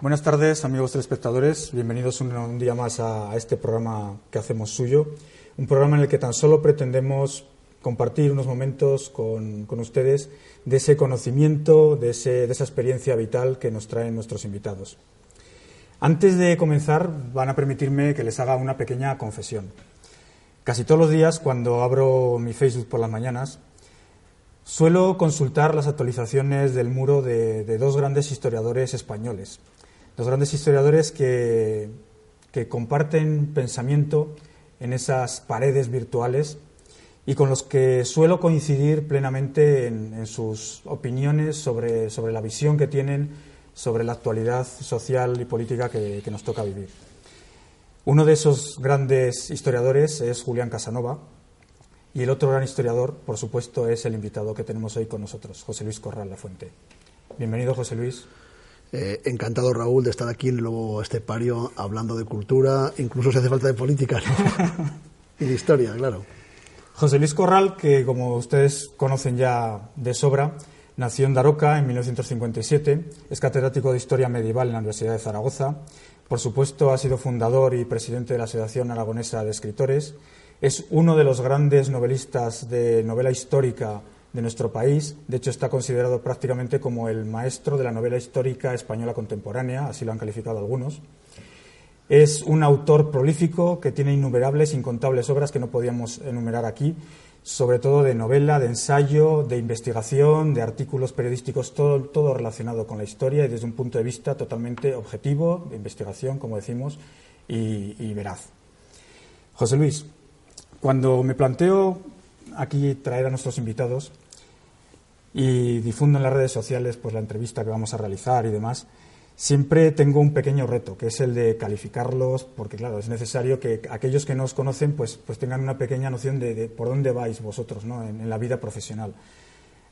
Buenas tardes, amigos telespectadores. Bienvenidos un, día más a, a, este programa que hacemos suyo. Un programa en el que tan solo pretendemos compartir unos momentos con, con ustedes de ese conocimiento, de, ese, de esa experiencia vital que nos traen nuestros invitados. Antes de comenzar, van a permitirme que les haga una pequeña confesión. Casi todos los días, cuando abro mi Facebook por las mañanas, suelo consultar las actualizaciones del muro de, de dos grandes historiadores españoles, los grandes historiadores que, que, comparten pensamiento en esas paredes virtuales y con los que suelo coincidir plenamente en, sus opiniones sobre, sobre, la visión que tienen sobre la actualidad social y política que, que nos toca vivir. Uno de esos grandes historiadores es Julián Casanova y el otro gran historiador, por supuesto, es el invitado que tenemos hoy con nosotros, José Luis Corral La Fuente. Bienvenido, José Luis. Eh, encantado, Raúl, de estar aquí en Lobo Estepario hablando de cultura, incluso si hace falta de política ¿no? y de historia, claro. José Luis Corral, que como ustedes conocen ya de sobra, nació en Daroca en 1957, es catedrático de Historia Medieval en la Universidad de Zaragoza, por supuesto ha sido fundador y presidente de la Asociación Aragonesa de Escritores, es uno de los grandes novelistas de novela histórica de nuestro país. De hecho, está considerado prácticamente como el maestro de la novela histórica española contemporánea, así lo han calificado algunos. Es un autor prolífico que tiene innumerables, incontables obras que no podíamos enumerar aquí, sobre todo de novela, de ensayo, de investigación, de artículos periodísticos, todo, relacionado con la historia y desde un punto de vista totalmente objetivo, de investigación, como decimos, y, y veraz. José Luis, cuando me planteo aquí traer a nuestros invitados, y difundo en las redes sociales pues la entrevista que vamos a realizar y demás, siempre tengo un pequeño reto, que es el de calificarlos, porque claro, es necesario que aquellos que no os conocen pues, pues tengan una pequeña noción de, de por dónde vais vosotros ¿no? en, en, la vida profesional.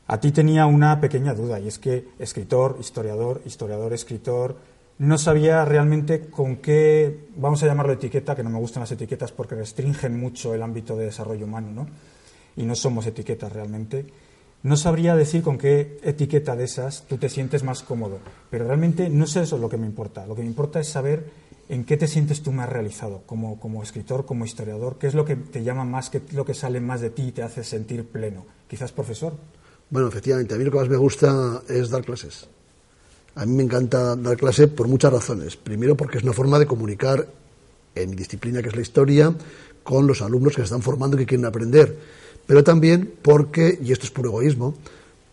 A ti tenía una pequeña duda, y es que escritor, historiador, historiador, escritor, no sabía realmente con qué, vamos a llamarlo etiqueta, que no me gustan las etiquetas porque restringen mucho el ámbito de desarrollo humano, ¿no? Y no somos etiquetas realmente no sabría decir con qué etiqueta de esas tú te sientes más cómodo, pero realmente no es eso lo que me importa. Lo que me importa es saber en qué te sientes tú más realizado, como, como escritor, como historiador, qué es lo que te llama más, qué es lo que sale más de ti y te hace sentir pleno. Quizás profesor. Bueno, efectivamente, a mí lo que más me gusta es dar clases. A mí me encanta dar clase por muchas razones. Primero porque es una forma de comunicar en mi disciplina, que es la historia, con los alumnos que se están formando y que quieren aprender pero también porque, y esto es puro egoísmo,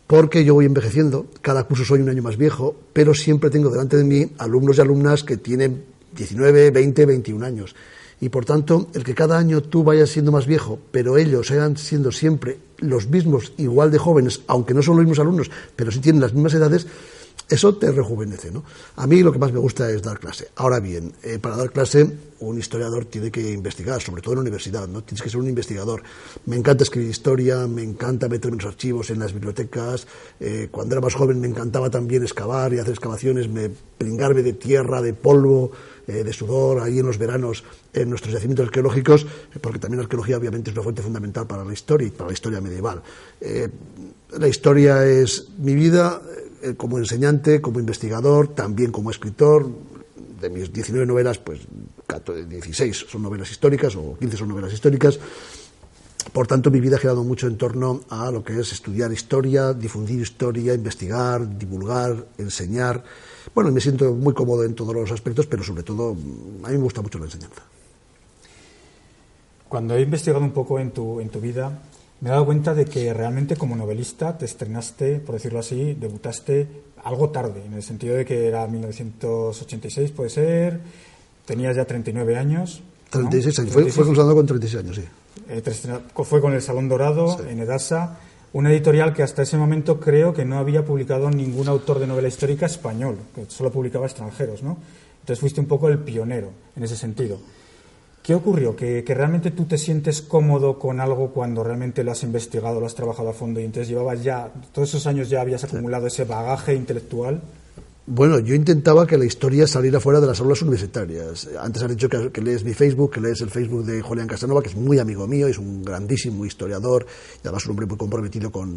porque yo voy envejeciendo, cada curso soy un año más viejo, pero siempre tengo delante de mí alumnos y alumnas que tienen 19, 20, 21 años. Y por tanto, el que cada año tú vayas siendo más viejo, pero ellos sean siendo siempre los mismos, igual de jóvenes, aunque no son los mismos alumnos, pero sí tienen las mismas edades, eso te rejuvenece. ¿no? A mí lo que más me gusta es dar clase. Ahora bien, eh, para dar clase un historiador tiene que investigar, sobre todo en la universidad, ¿no? tienes que ser un investigador. Me encanta escribir historia, me encanta meterme los archivos, en las bibliotecas. Eh, cuando era más joven me encantaba también excavar y hacer excavaciones, me, pringarme de tierra, de polvo, eh, de sudor, ahí en los veranos en nuestros yacimientos arqueológicos, porque también la arqueología obviamente es una fuente fundamental para la historia y para la historia medieval. la historia es mi vida, eh, como enseñante, como investigador, también como escritor. De mis 19 novelas, pues 16 son novelas históricas o 15 son novelas históricas. Por tanto, mi vida ha girado mucho en torno a lo que es estudiar historia, difundir historia, investigar, divulgar, enseñar. Bueno, me siento muy cómodo en todos los aspectos, pero sobre todo a mí me gusta mucho la enseñanza. Cuando he investigado un poco en tu, en tu vida, me he dado cuenta de que realmente como novelista te estrenaste, por decirlo así, debutaste algo tarde, en el sentido de que era 1986, puede ser, tenías ya 39 años. 36 años, Fue, fue con 36 años, sí. Eh, fue con el Salón Dorado sí. en Edasa. Una editorial que hasta ese momento creo que no había publicado ningún autor de novela histórica español, que solo publicaba extranjeros, ¿no? Entonces fuiste un poco el pionero en ese sentido. ¿Qué ocurrió? ¿Que, ¿Que, realmente tú te sientes cómodo con algo cuando realmente lo has investigado, lo has trabajado a fondo y entonces llevabas ya, todos esos años ya habías acumulado ese bagaje intelectual? Bueno, yo intentaba que la historia saliera fuera de las aulas universitarias. Antes has dicho que, lees mi Facebook, que lees el Facebook de Julián Casanova, que es muy amigo mío, es un grandísimo historiador y además un hombre muy comprometido con,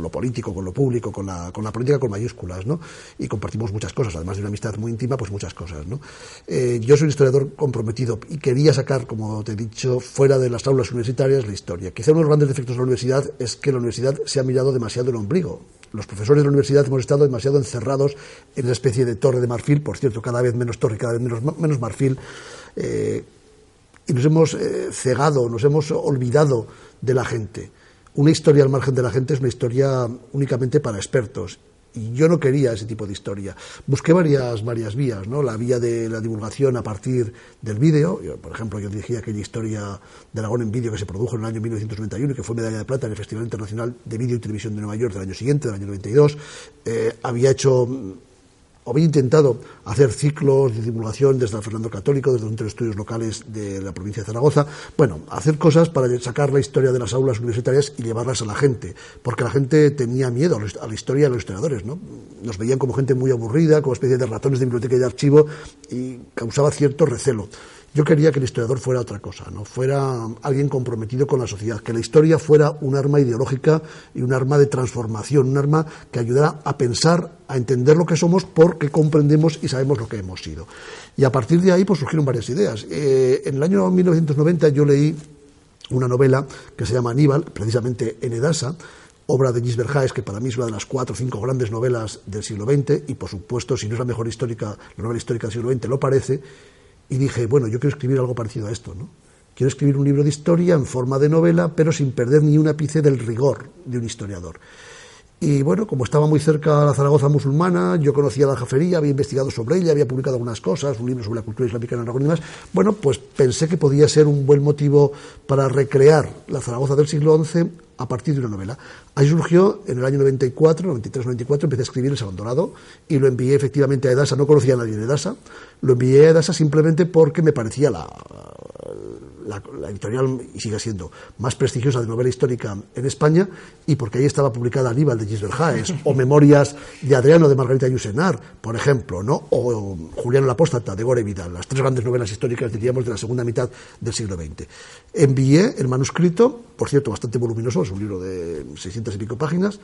lo político, con lo público, con la, con la, política con mayúsculas, ¿no? Y compartimos muchas cosas, además de una amistad muy íntima, pues muchas cosas, ¿no? Eh, yo soy un historiador comprometido y quería sacar, como te he dicho, fuera de las aulas universitarias la historia. Quizá uno de los grandes defectos de la universidad es que la universidad se ha mirado demasiado el ombligo los profesores de la universidad hemos estado demasiado encerrados en una especie de torre de marfil, por cierto, cada vez menos torre, cada vez menos, marfil, eh, y nos hemos eh, cegado, nos hemos olvidado de la gente. Una historia al margen de la gente es una historia únicamente para expertos y yo no quería ese tipo de historia. Busqué varias, varias vías, ¿no? La vía de la divulgación a partir del vídeo. por ejemplo, yo dirigí aquella historia de Aragón en vídeo que se produjo en el año 1991 y que fue medalla de plata en el Festival Internacional de Vídeo y Televisión de Nueva York del año siguiente, del año 92. Eh, había hecho había intentado hacer ciclos de divulgación desde el Fernando Católico, desde los estudios locales de la provincia de Zaragoza, bueno, hacer cosas para sacar la historia de las aulas universitarias y llevarlas a la gente, porque la gente tenía miedo a la historia de los historiadores, ¿no? Nos veían como gente muy aburrida, como especie de ratones de biblioteca y de archivo, y causaba cierto recelo. Yo quería que el historiador fuera otra cosa, no fuera alguien comprometido con la sociedad, que la historia fuera un arma ideológica y un arma de transformación, un arma que ayudara a pensar, a entender lo que somos porque comprendemos y sabemos lo que hemos sido. Y a partir de ahí pues surgieron varias ideas. Eh, en el año 1990 yo leí una novela que se llama Aníbal, precisamente en Edasa, obra de Gisbert Haes, que para mí es una de las cuatro o cinco grandes novelas del siglo XX, y por supuesto, si no es la mejor histórica, la novela histórica del siglo XX, lo parece, y dije, bueno, yo quiero escribir algo parecido a esto, ¿no? Quiero escribir un libro de historia en forma de novela, pero sin perder ni un ápice del rigor de un historiador. Y bueno, como estaba muy cerca de la Zaragoza musulmana, yo conocía la jafería, había investigado sobre ella, había publicado algunas cosas, un libro sobre la cultura islámica en Aragón y demás. Bueno, pues pensé que podía ser un buen motivo para recrear la Zaragoza del siglo XI a partir de una novela. Ahí surgió en el año 94, 93, 94, empecé a escribir El Salón y lo envié efectivamente a Edasa. No conocía a nadie de Edasa, lo envié a Edasa simplemente porque me parecía la, editorial, y sigue siendo, más prestigiosa de novela histórica en España, y porque ahí estaba publicada Aníbal de Gisbert Haes, o Memorias de Adriano de Margarita Yusenar, por ejemplo, ¿no? o Julián la Apóstata de Gore Vidal, las tres grandes novelas históricas, diríamos, de la segunda mitad del siglo XX. Envié el manuscrito, por cierto, bastante voluminoso, es un libro de 600 y pico páginas,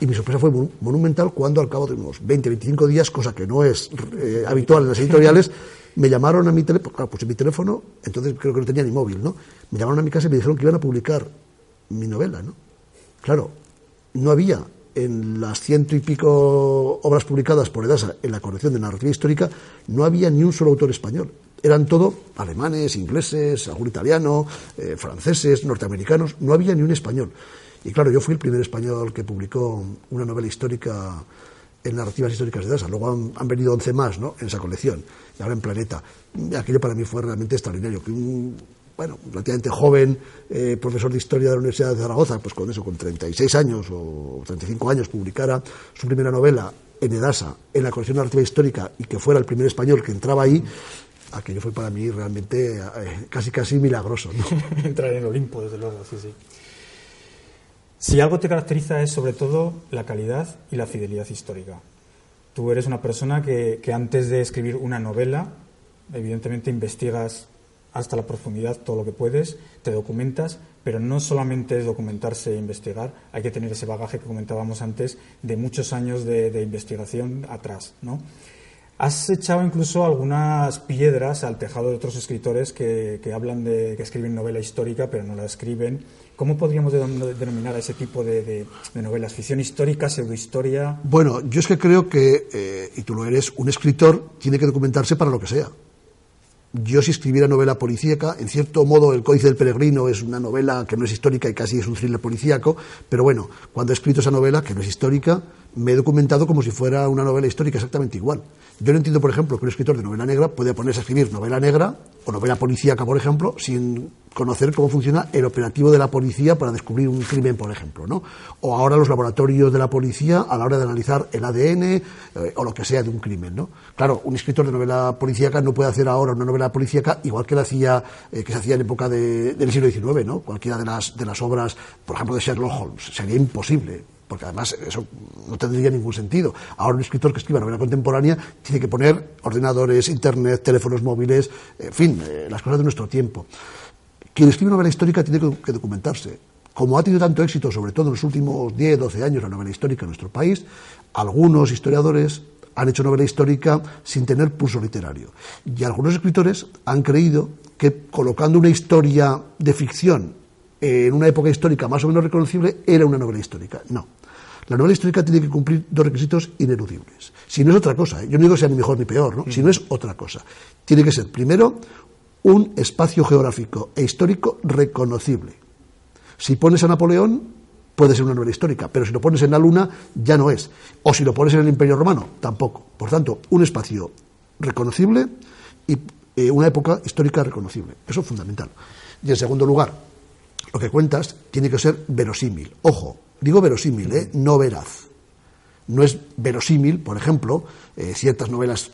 y mi sorpresa fue monumental cuando al cabo de unos 20, 25 días, cosa que no es eh, habitual en las editoriales, me llamaron a mi teléfono, claro, puse mi teléfono, entonces creo que no tenía ni móvil, ¿no? Me llamaron a mi casa y me dijeron que iban a publicar mi novela, ¿no? Claro, no había en las ciento y pico obras publicadas por Edasa en la colección de narrativa histórica, no había ni un solo autor español. Eran todo alemanes, ingleses, algún italiano, eh, franceses, norteamericanos, no había ni un español. Y claro, yo fui el primer español que publicó una novela histórica en narrativas históricas de DASA. Luego han, venido 11 más ¿no? en esa colección, y ahora en Planeta. Aquello para mí fue realmente extraordinario. Que un, bueno, relativamente joven eh, profesor de historia de la Universidad de Zaragoza, pues con eso, con 36 años o 35 años, publicara su primera novela en Edasa, en la colección narrativa histórica, y que fuera el primer español que entraba ahí, aquello fue para mí realmente eh, casi casi milagroso. Entrar en Olimpo, desde luego, sí, sí. Si algo te caracteriza es sobre todo la calidad y la fidelidad histórica. Tú eres una persona que, antes de escribir una novela, evidentemente investigas hasta la profundidad todo lo que puedes, te documentas, pero no solamente es documentarse e investigar, hay que tener ese bagaje que comentábamos antes de muchos años de, de investigación atrás, ¿no? Has echado incluso algunas piedras al tejado de otros escritores que, hablan de que escriben novela histórica, pero no la escriben. ¿Cómo podríamos denominar a ese tipo de, novelas? ¿Ficción histórica, pseudohistoria? Bueno, yo es que creo que, eh, y tú lo eres, un escritor tiene que documentarse para lo que sea. Yo si escribiera novela policíaca, en cierto modo El Códice del Peregrino es una novela que no es histórica y casi es un thriller policíaco, pero bueno, cuando he escrito esa novela, que no es histórica, me he documentado como si fuera una novela histórica exactamente igual. Yo no entiendo, por ejemplo, que un escritor de novela negra pueda ponerse a escribir novela negra o novela policíaca, por ejemplo, sin conocer cómo funciona el operativo de la policía para descubrir un crimen, por ejemplo, ¿no? O ahora los laboratorios de la policía a la hora de analizar el ADN eh, o lo que sea de un crimen, ¿no? Claro, un escritor de novela policíaca no puede hacer ahora una novela policíaca igual que la hacía, eh, que se hacía en época del siglo XIX, ¿no? Cualquiera de las, de las obras, por ejemplo, de Sherlock Holmes, sería imposible porque además eso no tendría ningún sentido. Ahora un escritor que escriba novela contemporánea tiene que poner ordenadores, internet, teléfonos móviles, en fin, eh, las cosas de nuestro tiempo. Quien escribe novela histórica tiene que documentarse. Como ha tenido tanto éxito, sobre todo en los últimos 10, 12 años, la novela histórica en nuestro país, algunos historiadores han hecho novela histórica sin tener pulso literario. Y algunos escritores han creído que colocando una historia de ficción en una época histórica más o menos reconocible era una novela histórica. No. La novela histórica tiene que cumplir dos requisitos ineludibles. Si no es otra cosa, ¿eh? yo no digo sea ni mejor ni peor, ¿no? si no es otra cosa. Tiene que ser, primero, un espacio geográfico e histórico reconocible. Si pones a Napoleón, puede ser una novela histórica, pero si lo pones en la Luna, ya no es. O si lo pones en el Imperio Romano, tampoco. Por tanto, un espacio reconocible y eh, una época histórica reconocible. Eso es fundamental. Y en segundo lugar, lo que cuentas tiene que ser verosímil. Ojo, digo verosímil, ¿eh? no veraz. No es verosímil, por ejemplo, eh, ciertas novelas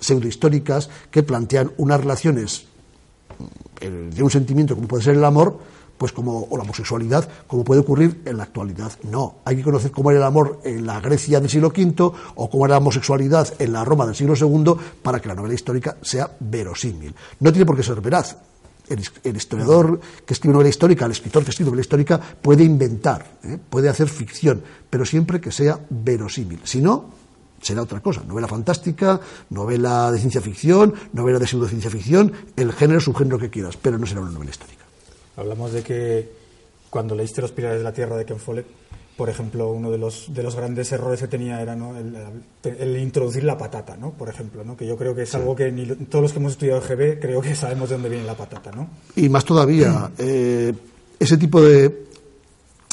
pseudohistóricas que plantean unas relaciones de un sentimiento como puede ser el amor, pues como o la homosexualidad, como puede ocurrir en la actualidad. No, hay que conocer cómo era el amor en la Grecia del siglo V o cómo era la homosexualidad en la Roma del siglo II para que la novela histórica sea verosímil. No tiene por qué ser veraz. El, historiador que escribe novela histórica, el escritor que escribe novela histórica puede inventar, ¿eh? puede hacer ficción, pero siempre que sea verosímil. Si no, será otra cosa. Novela fantástica, novela de ciencia ficción, novela de pseudociencia ficción, el género, subgénero que quieras, pero no será una novela histórica. Hablamos de que cuando leíste Los Pilares de la Tierra de Ken Follett, por ejemplo, uno de los, de los grandes errores que tenía era el, introducir la patata, ¿no? por ejemplo, ¿no? que yo creo que es algo que ni todos los que hemos estudiado GB creo que sabemos de dónde viene la patata. ¿no? Y más todavía, eh, ese tipo de,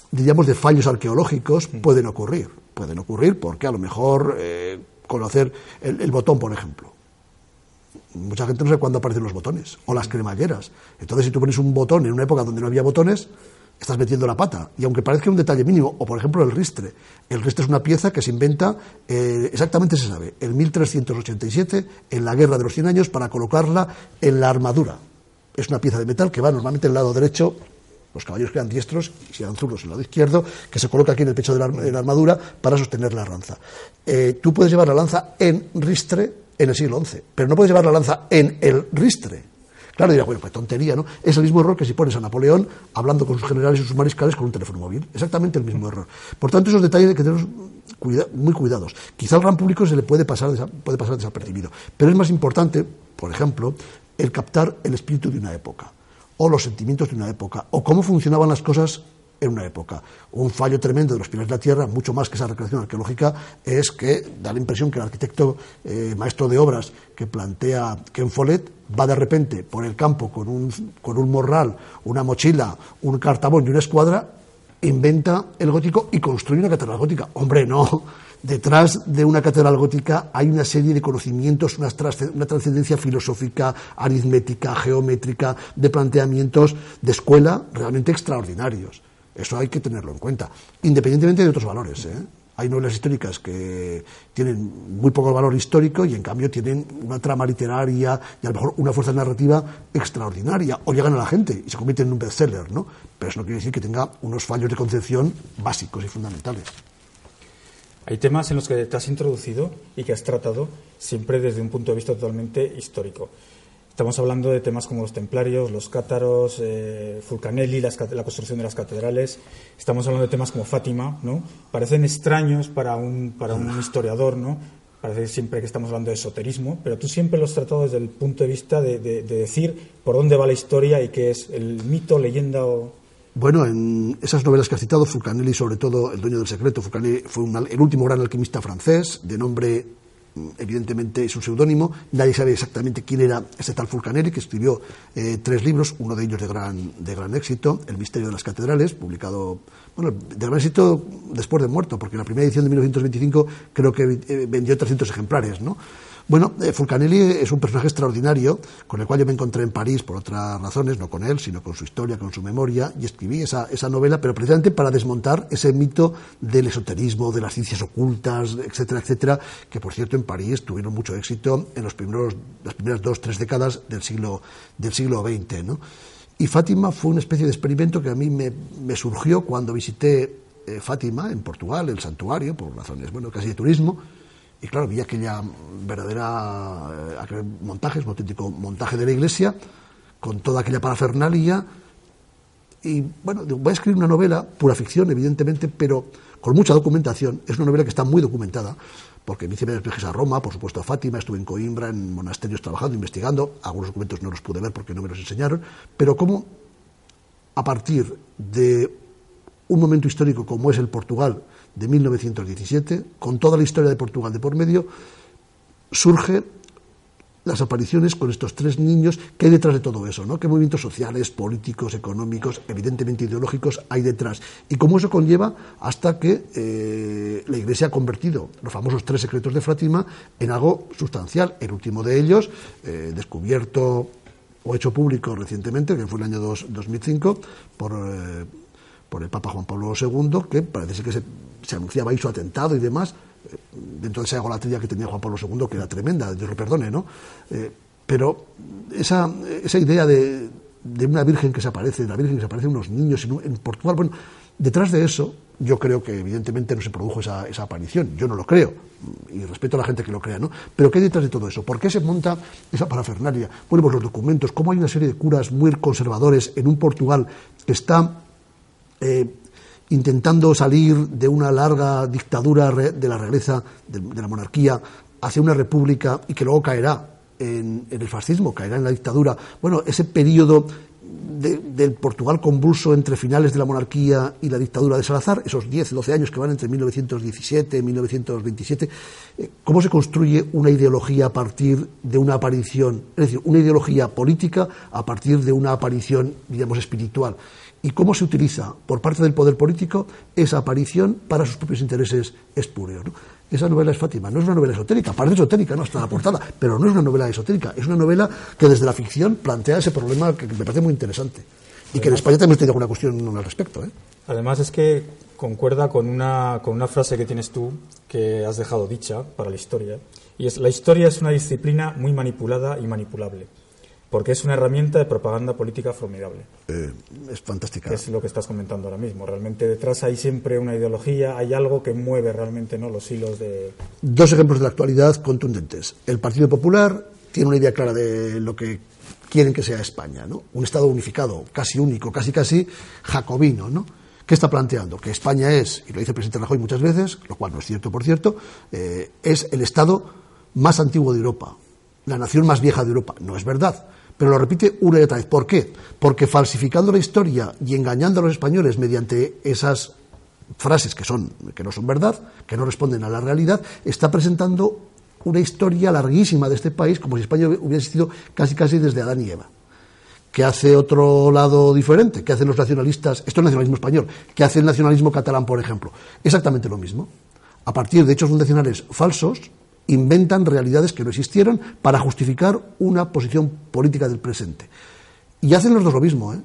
digamos, de fallos arqueológicos pueden ocurrir pueden ocurrir porque a lo mejor eh, conocer el, botón, por ejemplo. Mucha gente no sabe cuándo aparecen los botones o las cremalleras. Entonces, si tú pones un botón en una época donde no había botones, estás metiendo la pata. Y aunque parezca un detalle mínimo, o por ejemplo el ristre. El ristre es una pieza que se inventa, eh, exactamente se sabe, en 1387, en la Guerra de los Cien Años, para colocarla en la armadura. Es una pieza de metal que va normalmente en el lado derecho los caballos quedan diestros y si eran zurdos en el lado izquierdo, que se coloca aquí en el pecho de la, armadura para sostener la lanza. Eh, tú puedes llevar la lanza en ristre en el siglo XI, pero no puedes llevar la lanza en el ristre. Claro, dirá, bueno, pues tontería, ¿no? Es el mismo error que si pones a Napoleón hablando con sus generales y sus mariscales con un teléfono móvil. Exactamente el mismo error. Por tanto, esos detalles hay que tener muy cuidados. Quizá al gran público se le puede pasar, puede pasar desapercibido. Pero es más importante, por ejemplo, el captar el espíritu de una época o los sentimientos de una época, o cómo funcionaban las cosas en una época. Un fallo tremendo de los pilares de la Tierra, mucho más que esa recreación arqueológica, es que da la impresión que el arquitecto eh, maestro de obras que plantea Ken Follett va de repente por el campo con un, con un morral, una mochila, un cartabón y una escuadra, inventa el gótico y construye una catedral gótica. Hombre, no detrás de una catedral gótica hay una serie de conocimientos, una, trascendencia filosófica, aritmética, geométrica, de planteamientos de escuela realmente extraordinarios. Eso hay que tenerlo en cuenta, independientemente de otros valores. ¿eh? Hay novelas históricas que tienen muy poco valor histórico y en cambio tienen una trama literaria y a lo mejor una fuerza narrativa extraordinaria o llegan a la gente y se convierten en un bestseller, ¿no? Pero eso no quiere decir que tenga unos fallos de concepción básicos y fundamentales. Hay temas en los que te has introducido y que has tratado siempre desde un punto de vista totalmente histórico. Estamos hablando de temas como los templarios, los cátaros, eh, Fulcanelli, la construcción de las catedrales. Estamos hablando de temas como Fátima, ¿no? Parecen extraños para un, para un historiador, ¿no? Parece siempre que estamos hablando de esoterismo, pero tú siempre lo has tratado desde el punto de vista de, de decir por dónde va la historia y qué es el mito, leyenda o, bueno, en esas novelas que has citado, Fulcanelli, sobre todo El dueño del secreto, Fulcanelli fue el último gran alquimista francés, de nombre, mm, evidentemente es un seudónimo, nadie sabe exactamente quién era ese tal Fulcanelli, que escribió eh, tres libros, uno de ellos de gran, de gran éxito, El misterio de las catedrales, publicado, bueno, de gran éxito después de muerto, porque en la primera edición de 1925 creo que eh, vendió 300 ejemplares, ¿no? Bueno, eh, Fulcanelli es un personaje extraordinario con el cual yo me encontré en París por otras razones, no con él, sino con su historia, con su memoria, y escribí esa, novela, pero precisamente para desmontar ese mito del esoterismo, de las ciencias ocultas, etcétera, etcétera, que por cierto en París tuvieron mucho éxito en los primeros, las primeras dos, tres décadas del siglo, del siglo XX. ¿no? Y Fátima fue una especie de experimento que a mí me, me surgió cuando visité eh, Fátima en Portugal, el santuario, por razones, bueno, casi de turismo, y claro, vi aquella verdadera eh, montaje, un auténtico montaje de la iglesia, con toda aquella parafernalia. Y bueno, voy a escribir una novela, pura ficción, evidentemente, pero con mucha documentación. Es una novela que está muy documentada, porque me hice varios viajes a Roma, por supuesto a Fátima, estuve en Coimbra, en monasterios trabajando, investigando. Algunos documentos no los pude ver porque no me los enseñaron, pero cómo a partir de un momento histórico como es el Portugal, de 1917, con toda la historia de Portugal de por medio, surge las apariciones con estos tres niños, ¿qué hay detrás de todo eso? ¿no? ¿Qué movimientos sociales, políticos, económicos, evidentemente ideológicos hay detrás? Y cómo eso conlleva hasta que eh, la Iglesia ha convertido los famosos tres secretos de Fátima en algo sustancial. El último de ellos, eh, descubierto o hecho público recientemente, que fue el año 2005, por... Eh, por el Papa Juan Pablo II, que parece que se, anunciaba ahí su atentado y demás, eh, dentro de esa egolatría que tenía Juan Pablo II, que era tremenda, Dios lo perdone, ¿no? Eh, pero esa, esa idea de, de, una virgen que se aparece, de la virgen que se aparece unos niños en, Portugal, bueno, detrás de eso yo creo que evidentemente no se produjo esa, esa, aparición, yo no lo creo, y respeto a la gente que lo crea, ¿no? Pero ¿qué hay detrás de todo eso? ¿Por qué se monta esa parafernalia? Bueno, pues los documentos, cómo hay una serie de curas muy conservadores en un Portugal que está eh, intentando salir de una larga dictadura de la realeza, de, la monarquía, hacia una república y que luego caerá en, el fascismo, caerá en la dictadura. Bueno, ese periodo del Portugal convulso entre finales de la monarquía y la dictadura de Salazar, esos 10, 12 años que van entre 1917 y 1927, eh, ¿cómo se construye una ideología a partir de una aparición, es decir, una ideología política a partir de una aparición, digamos, espiritual? Y cómo se utiliza por parte del poder político esa aparición para sus propios intereses espurios. Esa novela es Fátima, no es una novela esotérica, parece esotérica, no está la portada, pero no es una novela esotérica, es una novela que desde la ficción plantea ese problema que me parece muy interesante. Y que en España también tiene alguna cuestión al respecto. ¿eh? Además es que concuerda con una, con una frase que tienes tú, que has dejado dicha para la historia, y es la historia es una disciplina muy manipulada y manipulable porque es una herramienta de propaganda política formidable. Eh, es fantástica. es lo que estás comentando ahora mismo. Realmente detrás hay siempre una ideología, hay algo que mueve realmente ¿no? los hilos de... Dos ejemplos de la actualidad contundentes. El Partido Popular tiene una idea clara de lo que quieren que sea España, ¿no? Un Estado unificado, casi único, casi casi jacobino, ¿no? ¿Qué está planteando? Que España es, y lo dice el presidente Rajoy muchas veces, lo cual no es cierto, por cierto, eh, es el Estado más antiguo de Europa, la nación más vieja de Europa. No es verdad. Pero lo repite una y otra vez. ¿Por qué? Porque falsificando la historia y engañando a los españoles mediante esas frases que, son, que no son verdad, que no responden a la realidad, está presentando una historia larguísima de este país como si España hubiera existido casi casi desde Adán y Eva. ¿Qué hace otro lado diferente? ¿Qué hacen los nacionalistas? Esto es nacionalismo español. ¿Qué hace el nacionalismo catalán, por ejemplo? Exactamente lo mismo. A partir de hechos fundacionales falsos, inventan realidades que no existieron para justificar una posición política del presente. Y hacen los dos lo mismo, ¿eh?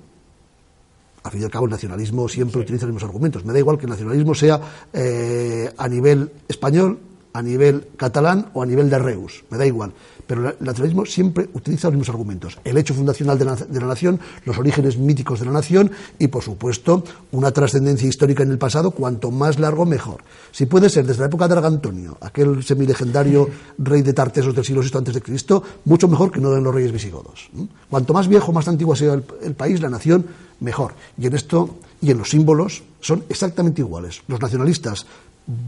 Al fin y al cabo, el nacionalismo siempre utiliza los mismos argumentos. Me da igual que el nacionalismo sea eh, a nivel español, a nivel catalán o a nivel de Reus. Me da igual pero el nacionalismo siempre utiliza los mismos argumentos. El hecho fundacional de la, nación, los orígenes míticos de la nación y, por supuesto, una trascendencia histórica en el pasado, cuanto más largo, mejor. Si puede ser desde la época de Argantonio, aquel semilegendario rey de Tartesos del siglo VI Cristo, mucho mejor que no de los reyes visigodos. Cuanto más viejo, más antiguo sea el, el país, la nación, mejor. Y en esto y en los símbolos son exactamente iguales. Los nacionalistas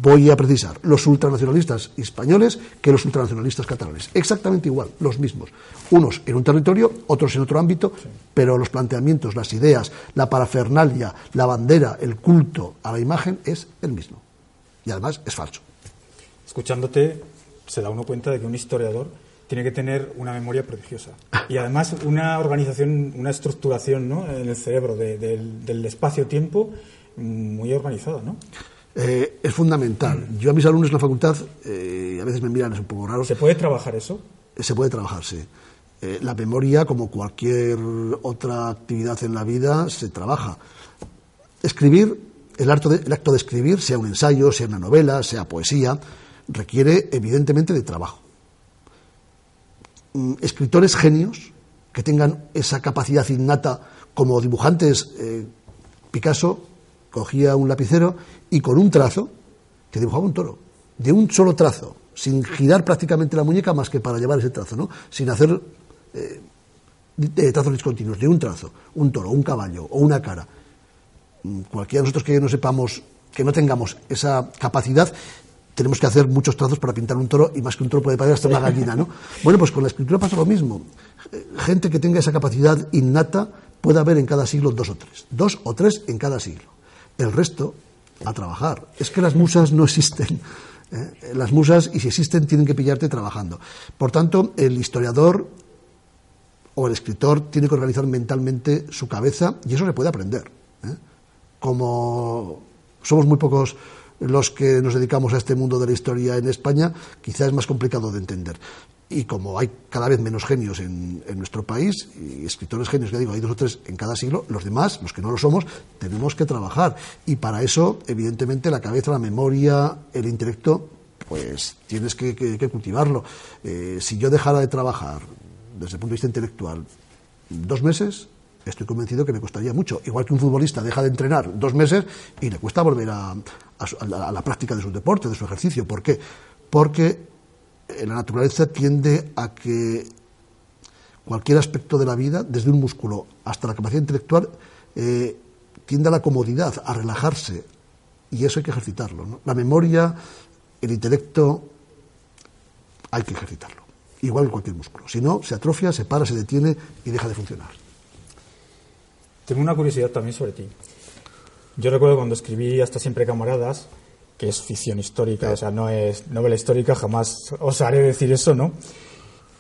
voy a precisar, los ultranacionalistas españoles que los ultranacionalistas catalanes. Exactamente igual, los mismos. Unos en un territorio, otros en otro ámbito, pero los planteamientos, las ideas, la parafernalia, la bandera, el culto a la imagen es el mismo. Y además es falso. Escuchándote, se da uno cuenta de que un historiador tiene que tener una memoria prodigiosa y además una organización, una estructuración ¿no? en el cerebro del espacio-tiempo muy organizada, ¿no? Eh, es fundamental. Yo a mis alumnos en la facultad, eh, a veces me miran, es un poco raro. ¿Se puede trabajar eso? Se puede trabajar, sí. Eh, la memoria, como cualquier otra actividad en la vida, se trabaja. Escribir, el acto, de, el acto de escribir, sea un ensayo, sea una novela, sea poesía, requiere evidentemente de trabajo. Mm, escritores genios que tengan esa capacidad innata como dibujantes, eh, Picasso cogía un lapicero y con un trazo, que dibujaba un toro, de un solo trazo, sin girar prácticamente la muñeca más que para llevar ese trazo, ¿no? sin hacer eh, trazos discontinuos, de un trazo, un toro, un caballo o una cara. Mm, cualquiera de nosotros que no sepamos, que no tengamos esa capacidad, tenemos que hacer muchos trazos para pintar un toro y más que un toro puede parecer hasta una gallina, ¿no? Bueno, pues con la escritura pasa lo mismo. Gente que tenga esa capacidad innata puede haber en cada siglo dos o tres, dos o tres en cada siglo. El resto a trabajar. Es que las musas no existen. ¿eh? Las musas, y si existen, tienen que pillarte trabajando. Por tanto, el historiador o el escritor tiene que organizar mentalmente su cabeza y eso se puede aprender. ¿eh? Como somos muy pocos los que nos dedicamos a este mundo de la historia en España, quizá es más complicado de entender. Y como hay cada vez menos genios en, nuestro país, y escritores genios, que digo, hay dos o tres en cada siglo, los demás, los que no lo somos, tenemos que trabajar. Y para eso, evidentemente, la cabeza, la memoria, el intelecto, pues tienes que, cultivarlo. Eh, si yo dejara de trabajar desde el punto de vista intelectual dos meses, estoy convencido que me costaría mucho. Igual que un futbolista deja de entrenar dos meses y le cuesta volver a, a, la práctica de su deporte, de su ejercicio. ¿Por qué? Porque la naturaleza tiende a que cualquier aspecto de la vida, desde un músculo hasta la capacidad intelectual, eh, tiende a la comodidad, a relajarse. Y eso hay que ejercitarlo. La memoria, el intelecto, hay que ejercitarlo. Igual que cualquier músculo. Si no, se atrofia, se para, se detiene y deja de funcionar. Tengo una curiosidad también sobre ti. Yo recuerdo cuando escribí Hasta siempre camaradas, que es ficción histórica, o sea, no es novela histórica, jamás osaré decir eso, ¿no?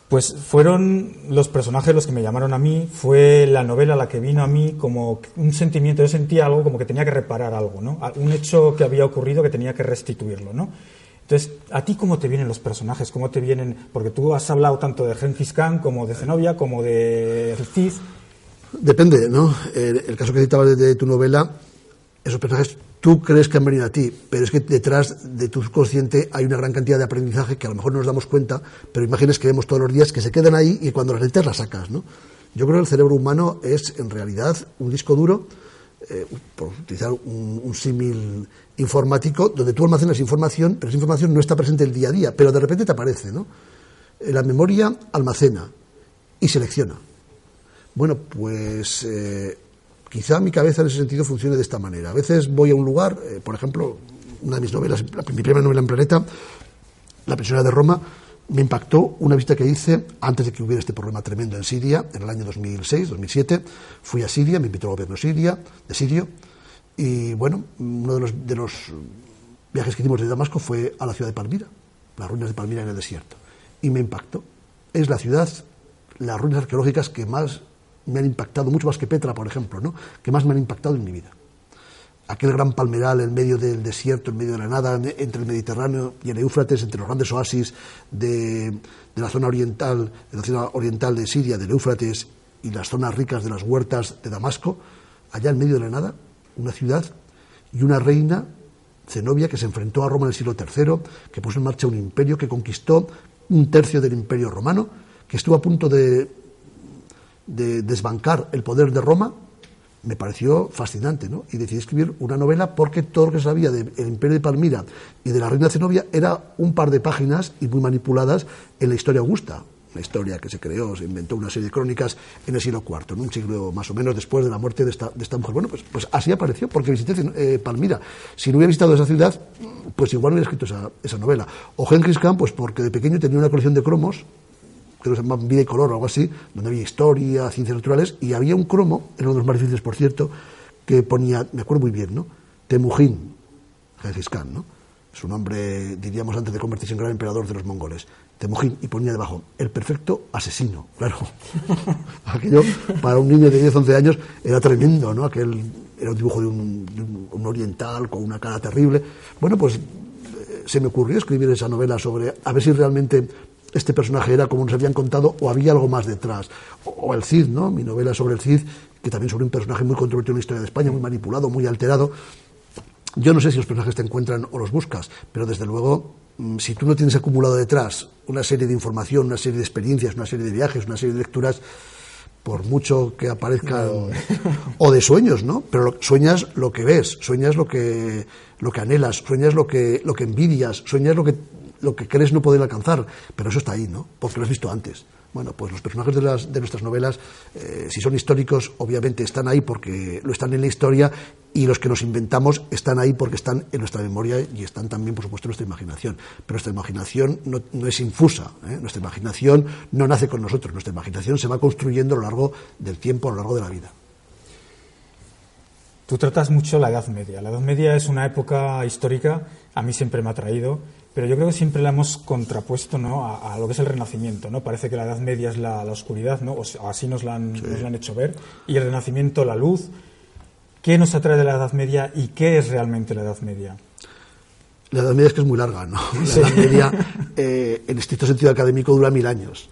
Pues fueron los personajes los que me llamaron a mí, fue la novela la que vino a mí como un sentimiento, yo sentía algo como que tenía que reparar algo, ¿no? Un hecho que había ocurrido que tenía que restituirlo, ¿no? Entonces, ¿a ti cómo te vienen los personajes? ¿Cómo te vienen? Porque tú has hablado tanto de Genghis Khan como de Zenobia, como de Cid. Depende, ¿no? El, caso que citabas de tu novela esos personajes tú crees que han venido a ti, pero es que detrás de tu subconsciente hay una gran cantidad de aprendizaje que a lo mejor no nos damos cuenta, pero imágenes que vemos todos los días que se quedan ahí y cuando las necesitas las sacas, ¿no? Yo creo que el cerebro humano es en realidad un disco duro, eh, por utilizar un, símil informático, donde tú almacenas información, pero esa información no está presente el día a día, pero de repente te aparece, ¿no? La memoria almacena y selecciona. Bueno, pues eh, Quizá mi cabeza en ese sentido funcione de esta manera. A veces voy a un lugar, eh, por ejemplo, una de mis novelas, mi primera novela en Planeta, La prisionera de Roma, me impactó una visita que hice antes de que hubiera este problema tremendo en Siria, en el año 2006, 2007. Fui a Siria, me invitó el gobierno siria, de Sirio, y bueno, uno de los, de los viajes que hicimos de Damasco fue a la ciudad de Palmira, las ruinas de Palmira en el desierto. Y me impactó. Es la ciudad, las ruinas arqueológicas que más me han impactado, mucho más que Petra, por ejemplo, ¿no? que más me han impactado en mi vida. Aquel gran palmeral en medio del desierto, en medio de la nada, entre el Mediterráneo y el Éufrates, entre los grandes oasis de, la zona oriental, de la zona oriental de Siria, del Éufrates, y las zonas ricas de las huertas de Damasco, allá en medio de la nada, una ciudad y una reina, Zenobia, que se enfrentó a Roma en el siglo III, que puso en marcha un imperio que conquistó un tercio del imperio romano, que estuvo a punto de de desbancar el poder de Roma, me pareció fascinante, ¿no? Y decidí escribir una novela porque todo lo que sabía del imperio de Palmira y de la reina Zenobia era un par de páginas y muy manipuladas en la historia augusta. Una historia que se creó, se inventó una serie de crónicas en el siglo IV, en un siglo más o menos después de la muerte de esta, de esta mujer. Bueno, pues, pues así apareció, porque visité eh, Palmira. Si no hubiera visitado esa ciudad, pues igual no hubiera escrito esa, esa novela. O Genghis Khan, pues porque de pequeño tenía una colección de cromos creo que se llamaba Vida y Color o algo así, donde había historia, ciencias naturales, y había un cromo, era uno de los más difíciles, por cierto, que ponía, me acuerdo muy bien, ¿no? Temujín, Genghis Khan, ¿no? Su nombre, diríamos, antes de convertirse en gran emperador de los mongoles. Temujin, y ponía debajo, el perfecto asesino. Claro, aquello para un niño de 10, 11 años era tremendo, ¿no? Aquel era un dibujo de un, un oriental con una cara terrible. Bueno, pues eh, se me ocurrió escribir esa novela sobre a ver si realmente este personaje era como nos habían contado o había algo más detrás. O, el Cid, ¿no? Mi novela sobre el Cid, que también sobre un personaje muy controvertido en la historia de España, muy manipulado, muy alterado. Yo no sé si los personajes te encuentran o los buscas, pero desde luego, mm, si tú no tienes acumulado detrás una serie de información, una serie de experiencias, una serie de viajes, una serie de lecturas, por mucho que aparezcan, o de sueños, ¿no? Pero sueñas lo que ves, sueñas lo que, lo que anhelas, sueñas lo que, lo que envidias, sueñas lo que lo que crees no poder alcanzar, pero eso está ahí, ¿no? Porque lo has visto antes. Bueno, pues los personajes de, las, de nuestras novelas, eh, si son históricos, obviamente están ahí porque lo están en la historia y los que nos inventamos están ahí porque están en nuestra memoria y están también, por supuesto, en nuestra imaginación. Pero nuestra imaginación no, no es infusa, ¿eh? nuestra imaginación no nace con nosotros, nuestra imaginación se va construyendo a lo largo del tiempo, a lo largo de la vida. Tú tratas mucho la Edad Media. La Edad Media es una época histórica, a mí siempre me ha traído pero yo creo que siempre la hemos contrapuesto ¿no? a, lo que es el Renacimiento. ¿no? Parece que la Edad Media es la, oscuridad, ¿no? o así nos la, han, nos la han hecho ver, y el Renacimiento la luz. ¿Qué nos atrae de la Edad Media y qué es realmente la Edad Media? La Edad Media es que es muy larga, ¿no? La Edad Media, eh, en estricto sentido académico, dura mil años.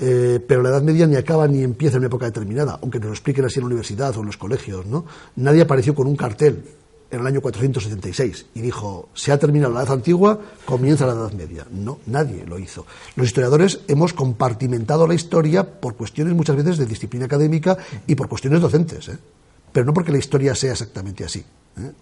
Eh, pero la Edad Media ni acaba ni empieza en una época determinada, aunque nos lo expliquen así en la universidad o en los colegios, ¿no? Nadie apareció con un cartel en el año 476 y dijo, se ha terminado la Edad Antigua, comienza la Edad Media. No, nadie lo hizo. Los historiadores hemos compartimentado la historia por cuestiones muchas veces de disciplina académica y por cuestiones docentes, ¿eh? pero no porque la historia sea exactamente así. ¿eh?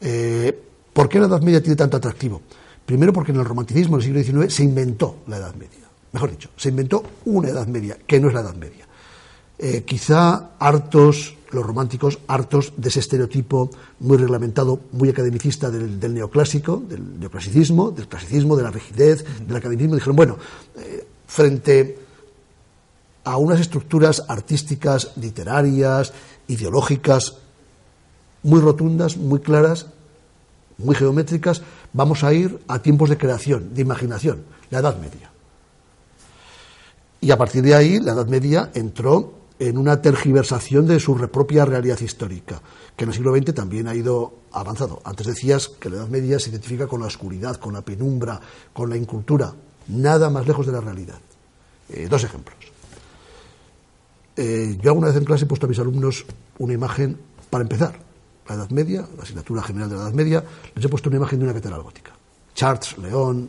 Eh, por qué la Edad Media tiene tanto atractivo? Primero porque en el romanticismo del siglo XIX se inventó la Edad Media. Mejor dicho, se inventó una Edad Media, que no es la Edad Media. quizá hartos los románticos hartos de ese estereotipo muy reglamentado, muy academicista del, neoclásico, del neoclasicismo, del clasicismo, de la rigidez, del academicismo, dijeron, bueno, eh, frente a unas estructuras artísticas, literarias, ideológicas, muy rotundas, muy claras, muy geométricas, vamos a ir a tiempos de creación, de imaginación, la Edad Media. Y a partir de ahí, la Edad Media entró en una tergiversación de su propia realidad histórica, que en el siglo XX también ha ido avanzado. Antes decías que la Edad Media se identifica con la oscuridad, con la penumbra, con la incultura, nada más lejos de la realidad. Eh, dos ejemplos. Eh, yo alguna vez en clase he puesto a mis alumnos una imagen, para empezar, la Edad Media, la asignatura general de la Edad Media, les he puesto una imagen de una catedral gótica. Chartres, León,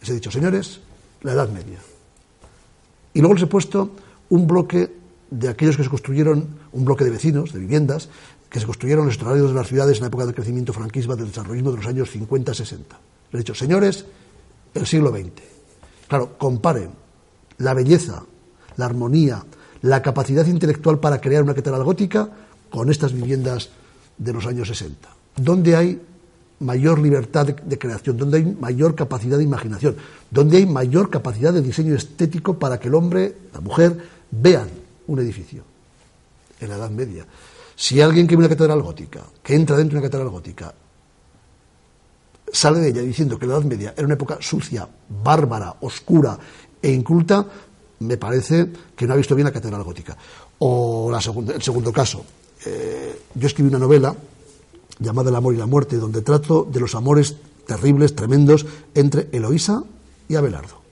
les he dicho, señores, la Edad Media. Y luego les he puesto un bloque de aquellos que se construyeron, un bloque de vecinos, de viviendas, que se construyeron los escenarios de las ciudades en la época del crecimiento franquismo, del desarrollismo de los años 50-60. Les he dicho, señores, el siglo XX. Claro, comparen la belleza, la armonía, la capacidad intelectual para crear una catedral gótica con estas viviendas de los años 60. ¿Dónde hay mayor libertad de, de, creación? ¿Dónde hay mayor capacidad de imaginación? ¿Dónde hay mayor capacidad de diseño estético para que el hombre, la mujer, vean un edificio en la Edad Media. Si alguien que ve una catedral gótica, que entra dentro de una catedral gótica, sale de ella diciendo que la Edad Media era una época sucia, bárbara, oscura e inculta, me parece que no ha visto bien la catedral gótica. O la el segundo caso, eh, yo escribí una novela llamada El amor y la muerte, donde trato de los amores terribles, tremendos, entre Eloísa y Abelardo.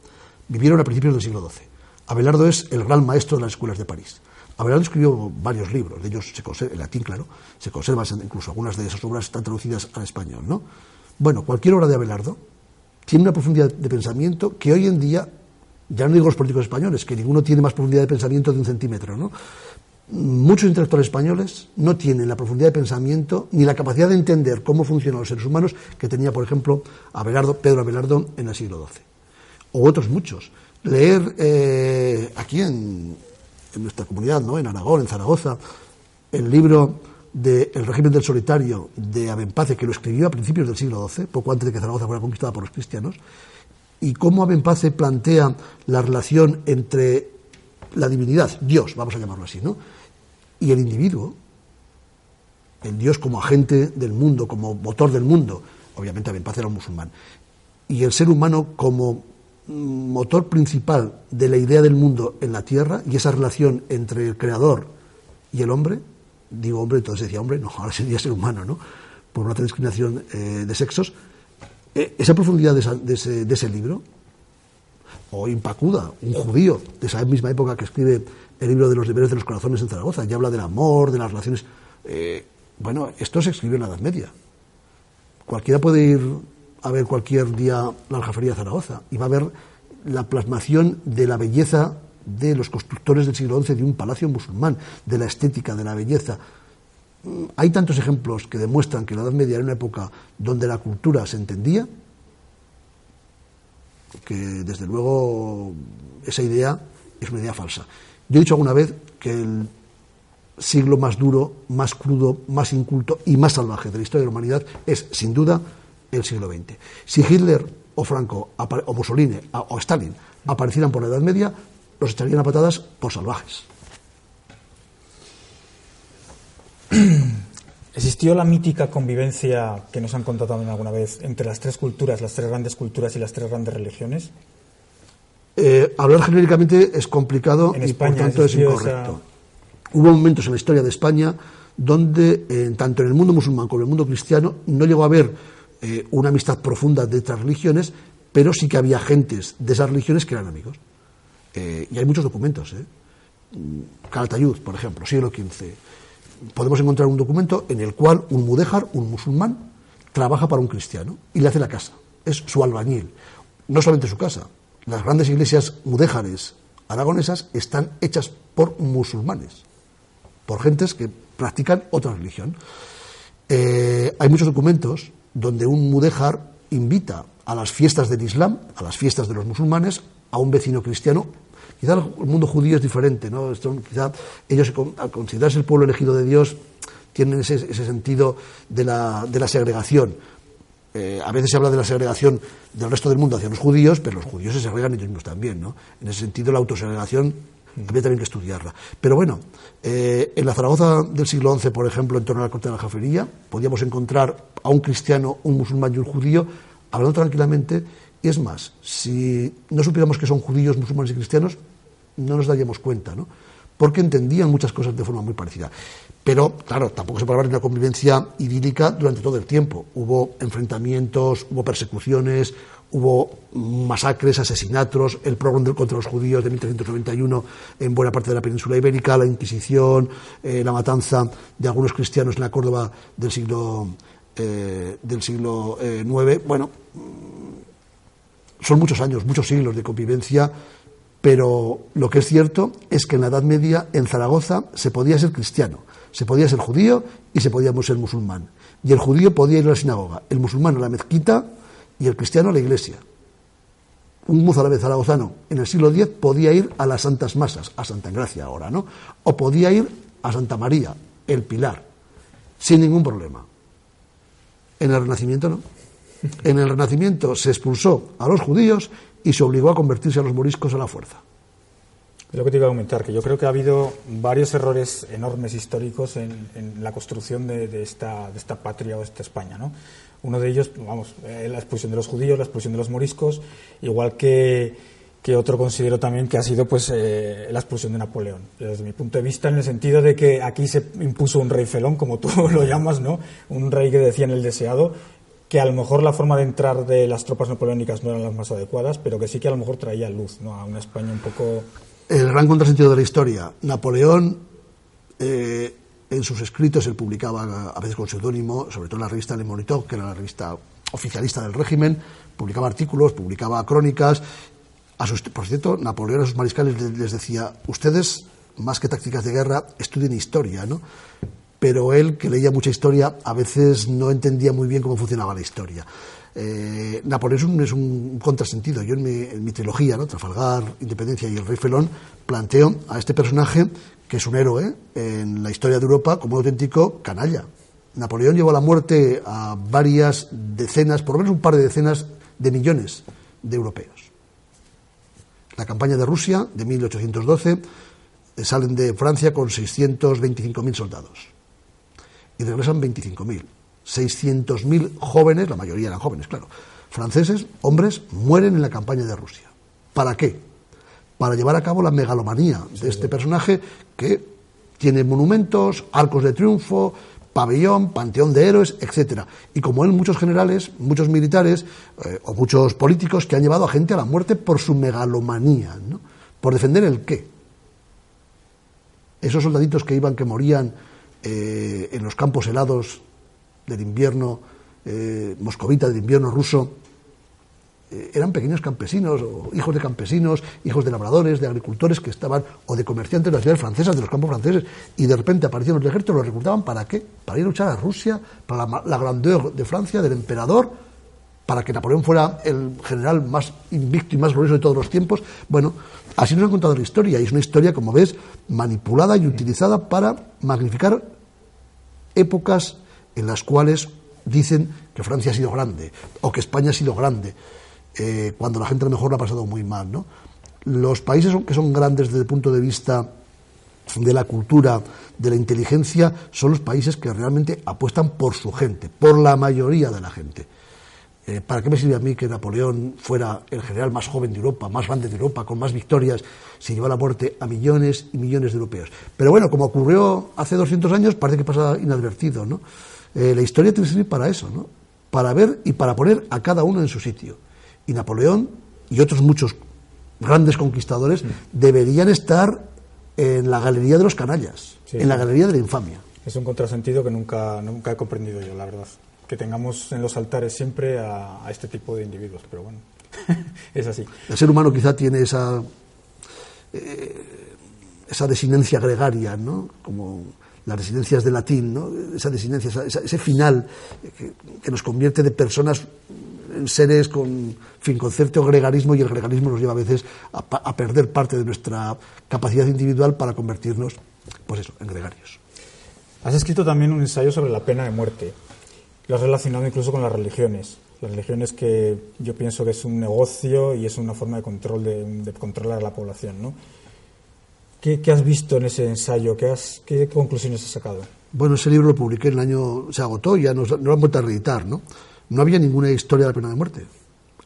Vivieron a principios del siglo XII. Abelardo es el gran maestro de las escuelas de París. Abelardo escribió varios libros, de ellos se conserva, en latín, claro, se conservan incluso algunas de esas obras están traducidas al español, ¿no? Bueno, cualquier obra de Abelardo tiene una profundidad de pensamiento que hoy en día, ya no digo los políticos españoles, que ninguno tiene más profundidad de pensamiento de un centímetro, ¿no? Muchos intelectuales españoles no tienen la profundidad de pensamiento ni la capacidad de entender cómo funcionan los seres humanos que tenía, por ejemplo, Abelardo, Pedro Abelardo en el siglo XII. O otros muchos leer eh, aquí en, nuestra comunidad, ¿no? en Aragón, en Zaragoza, el libro de El régimen del solitario de Abenpace, que lo escribió a principios del siglo XII, poco antes de que Zaragoza fuera conquistada por los cristianos, y cómo Abenpace plantea la relación entre la divinidad, Dios, vamos a llamarlo así, ¿no? y el individuo, el Dios como agente del mundo, como motor del mundo, obviamente Abenpace era un musulmán, y el ser humano como motor principal de la idea del mundo en la Tierra y esa relación entre el creador y el hombre, digo hombre, entonces decía hombre, no, ahora sería ser humano, ¿no? Por una discriminación eh, de sexos. Eh, esa profundidad de, ese, libro, o Impacuda, un judío de esa misma época que escribe el libro de los deberes de los corazones en Zaragoza, ya habla del amor, de las relaciones. Eh, bueno, esto se escribió en la Edad Media. Cualquiera puede ir a ver cualquier día la Aljafería Zaragoza y va a ver la plasmación de la belleza de los constructores del siglo XI de un palacio musulmán, de la estética, de la belleza. Mm, hay tantos ejemplos que demuestran que la Edad Media era una época donde la cultura se entendía, que desde luego esa idea es una idea falsa. Yo he dicho alguna vez que el siglo más duro, más crudo, más inculto y más salvaje de la historia de la humanidad es, sin duda, el siglo XX. Si Hitler o Franco o Mussolini o Stalin aparecieran por la Edad Media, los echarían a patadas por salvajes. ¿Existió la mítica convivencia que nos han contado alguna vez entre las tres culturas, las tres grandes culturas y las tres grandes religiones? Eh, hablar genéricamente es complicado y por tanto es incorrecto. Hubo momentos en la historia de España donde, eh, tanto en el mundo musulmán como en el mundo cristiano, no llegó a haber eh, una amistad profunda de otras religiones, pero sí que había gentes de esas religiones que eran amigos. Eh, y hay muchos documentos. ¿eh? Calatayud, por ejemplo, siglo XV. Podemos encontrar un documento en el cual un mudéjar, un musulmán, trabaja para un cristiano y le hace la casa. Es su albañil. No solamente su casa. Las grandes iglesias mudéjares aragonesas están hechas por musulmanes, por gentes que practican otra religión. hay muchos documentos donde un mudéjar invita a las fiestas del Islam, a las fiestas de los musulmanes, a un vecino cristiano. Quizá el mundo judío es diferente, ¿no? quizá ellos, al considerarse el pueblo elegido de Dios, tienen ese, sentido de la, de la segregación. Eh, a veces se habla de la segregación del resto del mundo hacia los judíos, pero los judíos se segregan ellos mismos también, ¿no? En ese sentido, la autosegregación había también que estudiarla. Pero bueno, eh, en la Zaragoza del siglo XI, por ejemplo, en torno a la corte de la jafería, podíamos encontrar a un cristiano, un musulmán y un judío hablando tranquilamente. Y es más, si no supiéramos que son judíos, musulmanes y cristianos, no nos daríamos cuenta, ¿no? Porque entendían muchas cosas de forma muy parecida. Pero, claro, tampoco se puede hablar de una convivencia idílica durante todo el tiempo. Hubo enfrentamientos, hubo persecuciones, hubo masacres, asesinatos, el programa contra los judíos de 1391 en buena parte de la península ibérica, la Inquisición, eh, la matanza de algunos cristianos en la Córdoba del siglo, eh, del siglo IX. Eh, bueno, son muchos años, muchos siglos de convivencia, pero lo que es cierto es que en la Edad Media, en Zaragoza, se podía ser cristiano, se podía ser judío y se podía ser musulmán. Y el judío podía ir a la sinagoga, el musulmán a la mezquita, y el cristiano a la iglesia. Un mozárabe zaragozano en el siglo X podía ir a las Santas Masas, a Santa Engracia ahora, ¿no? O podía ir a Santa María, el Pilar, sin ningún problema. En el Renacimiento no. En el Renacimiento se expulsó a los judíos y se obligó a convertirse a los moriscos a la fuerza. Lo que te iba a comentar, que yo creo que ha habido varios errores enormes históricos en, la construcción de, de, esta, de esta patria o esta España, ¿no? Uno de ellos, vamos, eh, la expulsión de los judíos, la expulsión de los moriscos, igual que, que otro considero también que ha sido pues eh, la expulsión de Napoleón. Desde mi punto de vista, en el sentido de que aquí se impuso un rey felón, como tú lo llamas, ¿no? Un rey que decía en el deseado, que a lo mejor la forma de entrar de las tropas napoleónicas no eran las más adecuadas, pero que sí que a lo mejor traía luz ¿no? a una España un poco... El gran contrasentido de la historia. Napoleón eh, en sus escritos él publicaba, a veces con seudónimo, sobre todo en la revista Le Monitor, que era la revista oficialista del régimen, publicaba artículos, publicaba crónicas. A por cierto, Napoleón a sus mariscales les decía, ustedes, más que tácticas de guerra, estudien historia, ¿no? Pero él, que leía mucha historia, a veces no entendía muy bien cómo funcionaba la historia. Eh, Napoleón es un, contrasentido. Yo en mi, trilogía, ¿no? Trafalgar, Independencia y El Rey Felón, planteo a este personaje que es un héroe en la historia de Europa como un auténtico canalla. Napoleón llevó a la muerte a varias decenas, por lo menos un par de decenas de millones de europeos. La campaña de Rusia de 1812 eh, salen de Francia con 625.000 soldados y regresan 25.000. 600.000 jóvenes, la mayoría eran jóvenes, claro, franceses, hombres, mueren en la campaña de Rusia. ¿Para qué? Para llevar a cabo la megalomanía de este personaje que tiene monumentos, arcos de triunfo, pabellón, panteón de héroes, etcétera. Y como él, muchos generales, muchos militares eh, o muchos políticos que han llevado a gente a la muerte por su megalomanía, ¿no? por defender el qué. Esos soldaditos que iban, que morían eh, en los campos helados del invierno eh, moscovita, del invierno ruso, eh, eran pequeños campesinos, o hijos de campesinos, hijos de labradores, de agricultores que estaban, o de comerciantes de las ciudades francesas, de los campos franceses, y de repente aparecieron los ejércitos, los reclutaban para qué? Para ir a luchar a Rusia, para la, la grandeur de Francia, del emperador, para que Napoleón fuera el general más invicto y más glorioso de todos los tiempos. Bueno, así nos han contado la historia, y es una historia, como ves, manipulada y utilizada para magnificar épocas en las cuales dicen que Francia ha sido grande o que España ha sido grande, eh, cuando la gente a lo mejor lo ha pasado muy mal. ¿no? Los países que son grandes desde el punto de vista de la cultura, de la inteligencia, son los países que realmente apuestan por su gente, por la mayoría de la gente. Eh, ¿Para qué me sirve a mí que Napoleón fuera el general más joven de Europa, más grande de Europa, con más victorias, si llevó a la muerte a millones y millones de europeos? Pero bueno, como ocurrió hace 200 años, parece que pasa inadvertido, ¿no? Eh, la historia tiene que servir para eso, ¿no? Para ver y para poner a cada uno en su sitio. Y Napoleón y otros muchos grandes conquistadores deberían estar en la galería de los canallas, en la galería de la infamia. Es un contrasentido que nunca, nunca he comprendido yo, la verdad que tengamos en los altares siempre a, este tipo de individuos, pero bueno, es así. El ser humano quizá tiene esa, eh, esa desinencia gregaria, ¿no? Como las residencias de latín, ¿no? esa desinencia, ese final que, nos convierte de personas en seres con, fin, con cierto gregarismo y el gregarismo nos lleva a veces a, a, perder parte de nuestra capacidad individual para convertirnos, pues eso, en gregarios. Has escrito también un ensayo sobre la pena de muerte. Lo has relacionado incluso con las religiones. Las religiones que yo pienso que es un negocio y es una forma de control de, controlar a la población, ¿no? ¿Qué, has visto en ese ensayo? ¿Qué, has, ¿Qué conclusiones has sacado? Bueno, ese libro lo publiqué en el año, se agotó ya no, no lo han vuelto a reeditar, ¿no? No había ninguna historia de la pena de muerte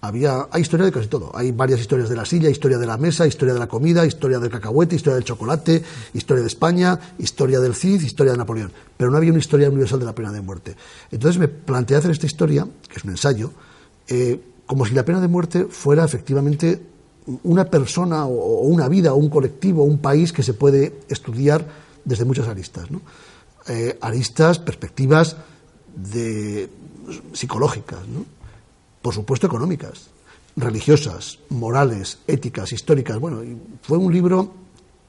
había, hay historia de casi todo. Hay varias historias de la silla, historia de la mesa, historia de la comida, historia del cacahuete, historia del chocolate, historia de España, historia del Cid, historia de Napoleón. Pero no había una historia universal de la pena de muerte. Entonces me planteé hacer esta historia, que es un ensayo, eh, como si la pena de muerte fuera efectivamente una persona o una vida o un colectivo un país que se puede estudiar desde muchas aristas. ¿no? Eh, aristas, perspectivas psicológicas. ¿no? Por supuesto económicas, religiosas, morales, éticas, históricas. Bueno, fue un libro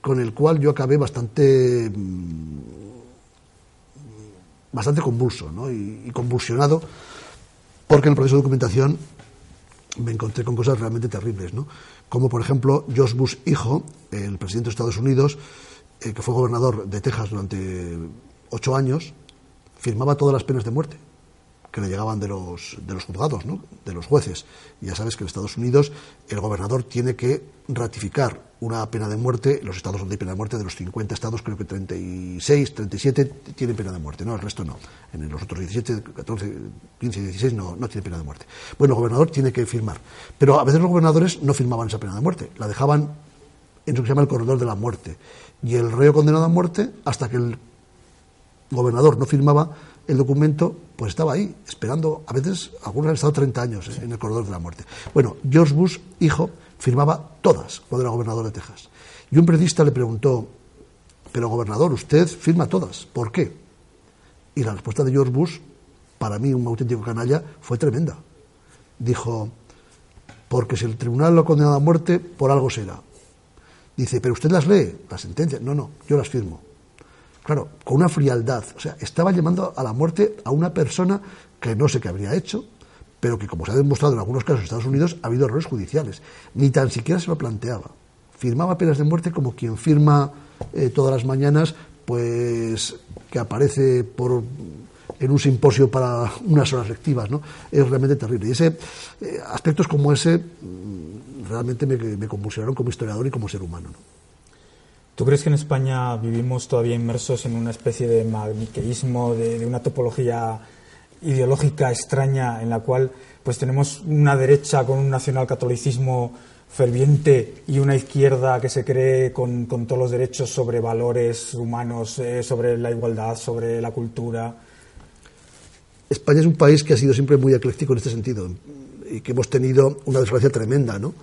con el cual yo acabé bastante mm, bastante convulso y, convulsionado porque en el proceso de documentación me encontré con cosas realmente terribles, ¿no? como por ejemplo George Bush hijo, el presidente de Estados Unidos, eh, que fue gobernador de Texas durante ocho años, firmaba todas las penas de muerte que le llegaban de los, de los juzgados, ¿no? de los jueces. Ya sabes que en Estados Unidos el gobernador tiene que ratificar una pena de muerte, los estados donde hay pena de muerte, de los 50 estados, creo que 36, 37 tienen pena de muerte, no, el resto no. En los otros 17, 14, 15 y 16 no, no tienen pena de muerte. Bueno, el gobernador tiene que firmar. Pero a veces los gobernadores no firmaban esa pena de muerte, la dejaban en lo que se llama el corredor de la muerte. Y el reo condenado a muerte, hasta que el gobernador no firmaba, el documento pues estaba ahí, esperando, a veces algunos han estado 30 años en el corredor de la muerte. Bueno, George Bush, hijo, firmaba todas cuando era gobernador de Texas. Y un periodista le preguntó, pero gobernador, usted firma todas, ¿por qué? Y la respuesta de George Bush, para mí un auténtico canalla, fue tremenda. Dijo, porque si el tribunal lo ha condenado a muerte, por algo será. Dice, pero usted las lee, las sentencias. No, no, yo las firmo. Claro, con una frialdad. O sea, estaba llamando a la muerte a una persona que no sé qué habría hecho, pero que, como se ha demostrado en algunos casos en Estados Unidos, ha habido errores judiciales. Ni tan siquiera se lo planteaba. Firmaba penas de muerte como quien firma eh, todas las mañanas, pues que aparece por en un simposio para unas horas lectivas, ¿no? Es realmente terrible. Y ese, eh, aspectos como ese mm, realmente me, me, convulsionaron como historiador y como ser humano. ¿no? ¿Tú crees que en España vivimos todavía inmersos en una especie de maniqueísmo, de, una topología ideológica extraña en la cual pues tenemos una derecha con un nacionalcatolicismo ferviente y una izquierda que se cree con, todos los derechos sobre valores humanos, eh, sobre la igualdad, sobre la cultura. España es un país que ha sido siempre muy ecléctico en este sentido y que hemos tenido una desgracia tremenda, ¿no?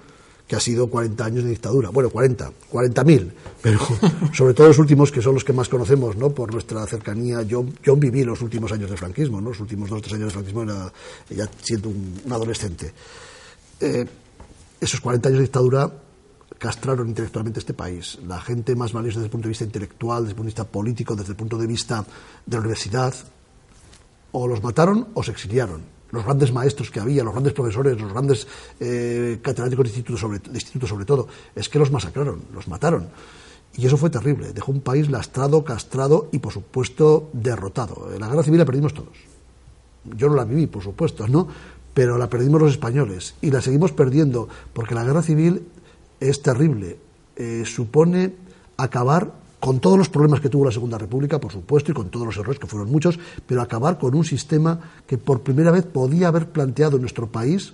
Que ha sido 40 años de dictadura. Bueno, 40, 40.000, pero sobre todo los últimos, que son los que más conocemos, ¿no? Por nuestra cercanía. Yo, yo viví los últimos años del franquismo, ¿no? Los últimos dos o tres años del franquismo era ya siendo un, adolescente. Eh, esos 40 años de dictadura castraron intelectualmente este país. La gente más valiosa desde el punto de vista intelectual, desde el punto de vista político, desde el punto de vista de la universidad, o los mataron o se exiliaron. Los grandes maestros que había, los grandes profesores, los grandes eh, catedráticos de instituto, sobre, de instituto sobre todo, es que los masacraron, los mataron. Y eso fue terrible. Dejó un país lastrado, castrado y, por supuesto, derrotado. La guerra civil la perdimos todos. Yo no la viví, por supuesto, ¿no? pero la perdimos los españoles y la seguimos perdiendo porque la guerra civil es terrible. Eh, supone acabar con todos los problemas que tuvo la Segunda República, por supuesto, y con todos los errores que fueron muchos, pero acabar con un sistema que por primera vez podía haber planteado en nuestro país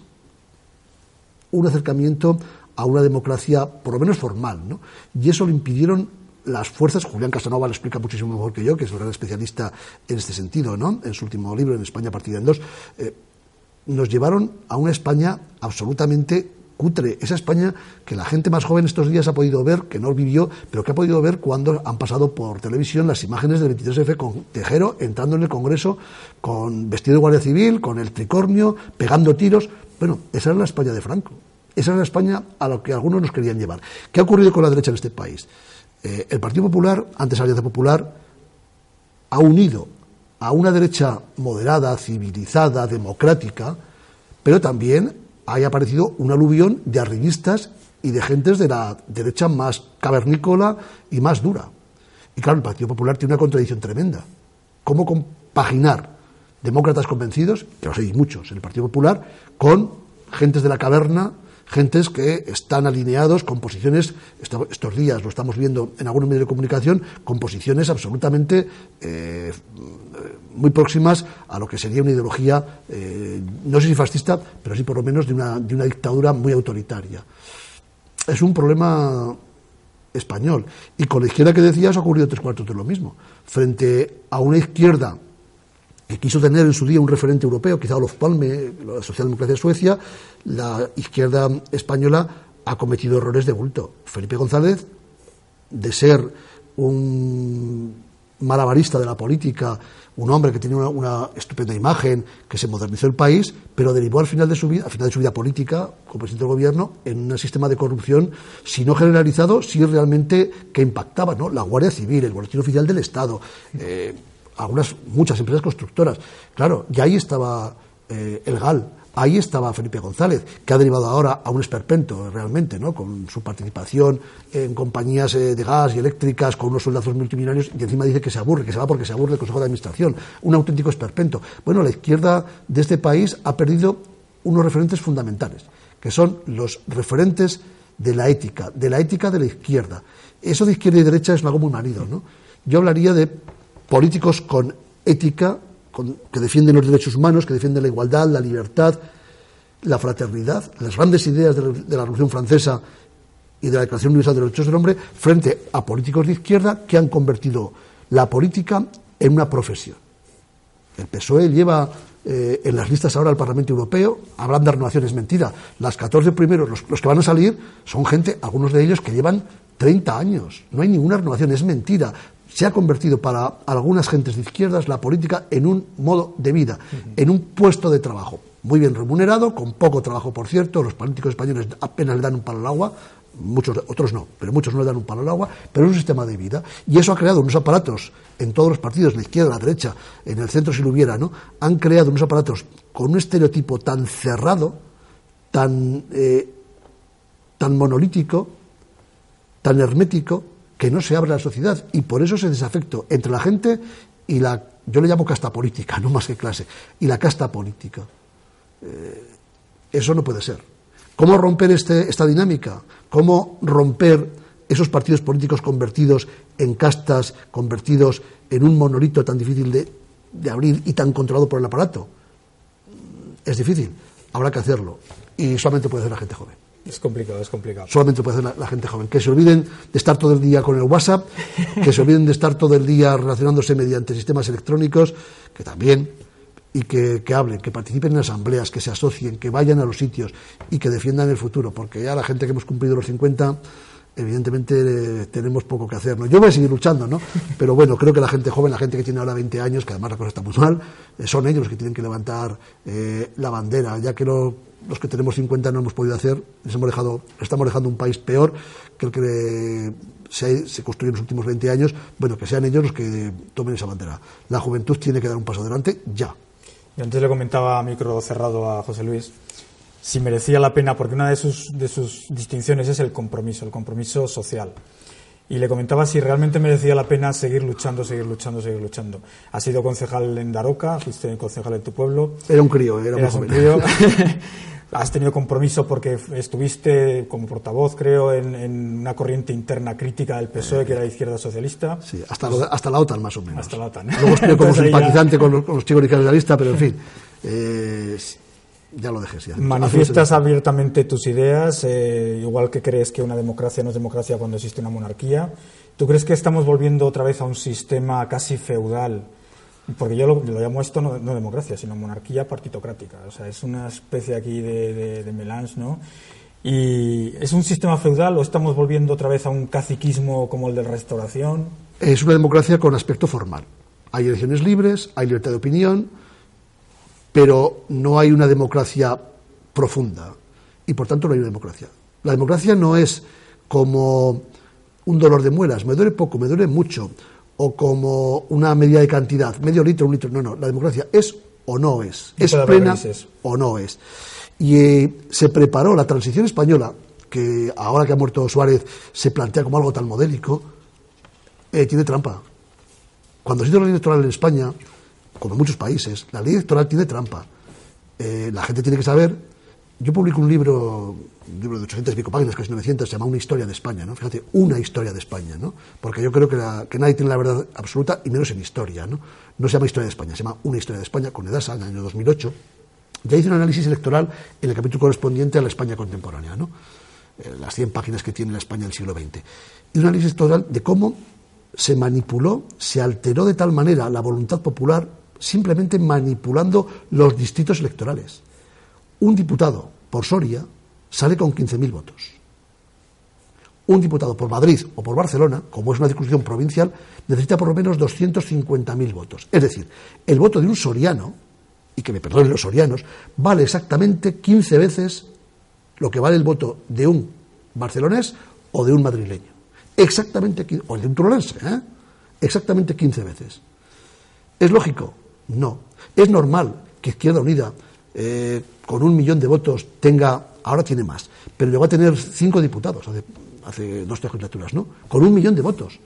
un acercamiento a una democracia, por lo menos formal, ¿no? Y eso lo impidieron las fuerzas, Julián Casanova lo explica muchísimo mejor que yo, que es un gran especialista en este sentido, ¿no? En su último libro, en España partida en dos. Eh, nos llevaron a una España absolutamente esa España que la gente más joven estos días ha podido ver, que no vivió, pero que ha podido ver cuando han pasado por televisión las imágenes del 23F con Tejero entrando en el Congreso con vestido de Guardia Civil, con el tricornio, pegando tiros. Bueno, esa era la España de Franco. Esa era la España a la que algunos nos querían llevar. ¿Qué ha ocurrido con la derecha en este país? Eh, el Partido Popular, antes Alianza Popular, ha unido a una derecha moderada, civilizada, democrática, pero también haya aparecido un aluvión de arribistas y de gentes de la derecha más cavernícola y más dura. Y claro, el Partido Popular tiene una contradicción tremenda. ¿Cómo compaginar demócratas convencidos, que los hay muchos en el Partido Popular, con gentes de la caverna gentes que están alineados con posiciones, estos días lo estamos viendo en algunos medios de comunicación, con posiciones absolutamente eh, muy próximas a lo que sería una ideología, eh, no sé si fascista, pero sí por lo menos de una, de una dictadura muy autoritaria. Es un problema español. Y con la izquierda que decías ha ocurrido tres cuartos de lo mismo. Frente a una izquierda que quiso tener en su día un referente europeo, quizá Olof Palme, la socialdemocracia de Suecia, la izquierda española ha cometido errores de bulto. Felipe González, de ser un malabarista de la política, un hombre que tiene una, estupenda imagen, que se modernizó el país, pero derivó al final de su vida, al final de su vida política, como presidente del gobierno, en un sistema de corrupción, si no generalizado, si realmente que impactaba, ¿no? La Guardia Civil, el Boletín Oficial del Estado, eh, algunas, muchas empresas constructoras. Claro, y ahí estaba eh, el GAL, ahí estaba Felipe González, que ha derivado ahora a un esperpento realmente, ¿no? con su participación en compañías eh, de gas y eléctricas, con unos soldados multimillonarios, y encima dice que se aburre, que se va porque se aburre del Consejo de Administración. Un auténtico esperpento. Bueno, la izquierda de este país ha perdido unos referentes fundamentales, que son los referentes de la ética, de la ética de la izquierda. Eso de izquierda y derecha es algo muy manido, ¿no? Yo hablaría de políticos con ética, que defienden los derechos humanos, que defienden la igualdad, la libertad, la fraternidad, las grandes ideas de la, Revolución Francesa y de la Declaración Universal de los Derechos del Hombre, frente a políticos de izquierda que han convertido la política en una profesión. El PSOE lleva eh, en las listas ahora al Parlamento Europeo, hablan de renovaciones, mentira. Las 14 primeros, los, los, que van a salir, son gente, algunos de ellos que llevan 30 años. No hay ninguna renovación, es mentira se ha convertido para algunas gentes de izquierdas la política en un modo de vida, en un puesto de trabajo, muy bien remunerado, con poco trabajo, por cierto, los políticos españoles apenas le dan un palo al agua, muchos otros no, pero muchos no le dan un palo al agua, pero es un sistema de vida y eso ha creado unos aparatos en todos los partidos, la izquierda, la derecha, en el centro si lo hubiera, ¿no? Han creado unos aparatos con un estereotipo tan cerrado, tan eh, tan monolítico, tan hermético que no se abre la sociedad y por eso ese desafecto entre la gente y la, yo le llamo casta política, no más que clase, y la casta política. Eh, eso no puede ser. ¿Cómo romper este, esta dinámica? ¿Cómo romper esos partidos políticos convertidos en castas, convertidos en un monolito tan difícil de, de abrir y tan controlado por el aparato? Es difícil, habrá que hacerlo y solamente puede hacer la gente joven. Es complicado, es complicado. Solamente puede hacer la, gente joven. Que se olviden de estar todo el día con el WhatsApp, que se olviden de estar todo el día relacionándose mediante sistemas electrónicos, que también, y que, que, hablen, que participen en asambleas, que se asocien, que vayan a los sitios y que defiendan el futuro, porque ya la gente que hemos cumplido los 50 evidentemente tenemos poco que hacer. ¿no? Yo voy a seguir luchando, ¿no? Pero bueno, creo que la gente joven, la gente que tiene ahora 20 años, que además la cosa está muy mal, eh, son ellos los que tienen que levantar eh, la bandera, ya que los que tenemos 50 no hemos podido hacer, les hemos dejado, estamos dejando un país peor que el que se, se, construyó en los últimos 20 años, bueno, que sean ellos los que tomen esa bandera. La juventud tiene que dar un paso adelante ya. Y antes le comentaba a micro cerrado a José Luis si merecía la pena, porque una de sus, de sus distinciones es el compromiso, el compromiso social. Y le comentaba si realmente merecía la pena seguir luchando, seguir luchando, seguir luchando. Has sido concejal en Daroca, fuiste concejal en tu pueblo. Era un crío, era un crío. Has tenido compromiso porque estuviste como portavoz, creo, en, una corriente interna crítica del PSOE, que era la izquierda socialista. Sí, hasta, hasta la OTAN, más o menos. Hasta la OTAN. Luego estuve como simpatizante con, los, con los chicos de la lista, pero en fin. Eh, ya lo dejes ya. Manifiestas abiertamente tus ideas, eh, igual que crees que una democracia no es democracia cuando existe una monarquía. ¿Tú crees que estamos volviendo otra vez a un sistema casi feudal? Porque yo lo, llamo esto no, democracia, sino monarquía partitocrática. O sea, es una especie aquí de, de, melange, ¿no? ¿Y es un sistema feudal o estamos volviendo otra vez a un caciquismo como el de la restauración? Es una democracia con aspecto formal. Hay elecciones libres, hay libertad de opinión, pero no hay una democracia profunda y por tanto no hay una democracia. La democracia no es como un dolor de muelas, me duele poco, me duele mucho, o como una medida de cantidad, medio litro, un litro, no, no, la democracia es o no es, es plena o no es. Y eh, se preparó la transición española, que ahora que ha muerto Suárez se plantea como algo tan modélico, eh, tiene trampa. Cuando se hizo la ley electoral en España, como en muchos países, la ley electoral tiene trampa. Eh, la gente tiene que saber. Yo publico un libro, un libro de 800 y pico páginas, casi 900, se llama Una historia de España, ¿no? Fíjate, una historia de España, ¿no? Porque yo creo que, que nadie tiene la verdad absoluta, y menos en historia, ¿no? No se llama Historia de España, se llama Una historia de España, con Edasa, en el año 2008. Ya hice un análisis electoral en el capítulo correspondiente a la España contemporánea, ¿no? Eh, las 100 páginas que tiene la España del siglo XX. Y un análisis total de cómo se manipuló, se alteró de tal manera la voluntad popular simplemente manipulando los distritos electorales. Un diputado por Soria sale con 15.000 votos. Un diputado por Madrid o por Barcelona, como es una circunscripción provincial, necesita por lo menos 250.000 votos. Es decir, el voto de un soriano, y que me perdonen los sorianos, vale exactamente 15 veces lo que vale el voto de un barcelonés o de un madrileño. Exactamente, o de un turolense, ¿eh? exactamente 15 veces. Es lógico no. Es normal que Izquierda Unida, eh, con un millón de votos, tenga, ahora tiene más, pero llegó a tener cinco diputados hace, dos legislaturas, ¿no? Con un millón de votos.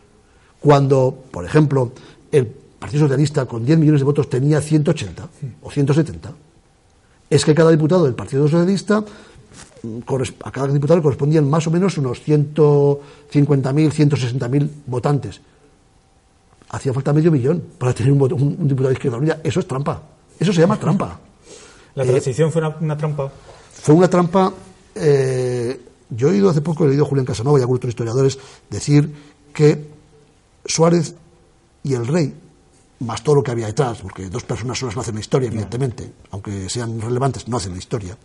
Cuando, por ejemplo, el Partido Socialista con 10 millones de votos tenía 180 o 170. Es que cada diputado del Partido Socialista, mm, a cada diputado correspondían más o menos unos 150.000, 160.000 votantes hacía falta medio millón para tener un, diputado de Izquierda Unida. Eso es trampa. Eso se llama trampa. ¿La transición fue una, trampa? Fue una trampa. Eh, yo he oído hace poco, he leído a Julián Casanova y a otros historiadores decir que Suárez y el rey, más todo lo que había detrás, porque dos personas solas no hacen la historia, evidentemente, aunque sean relevantes, no hacen la historia.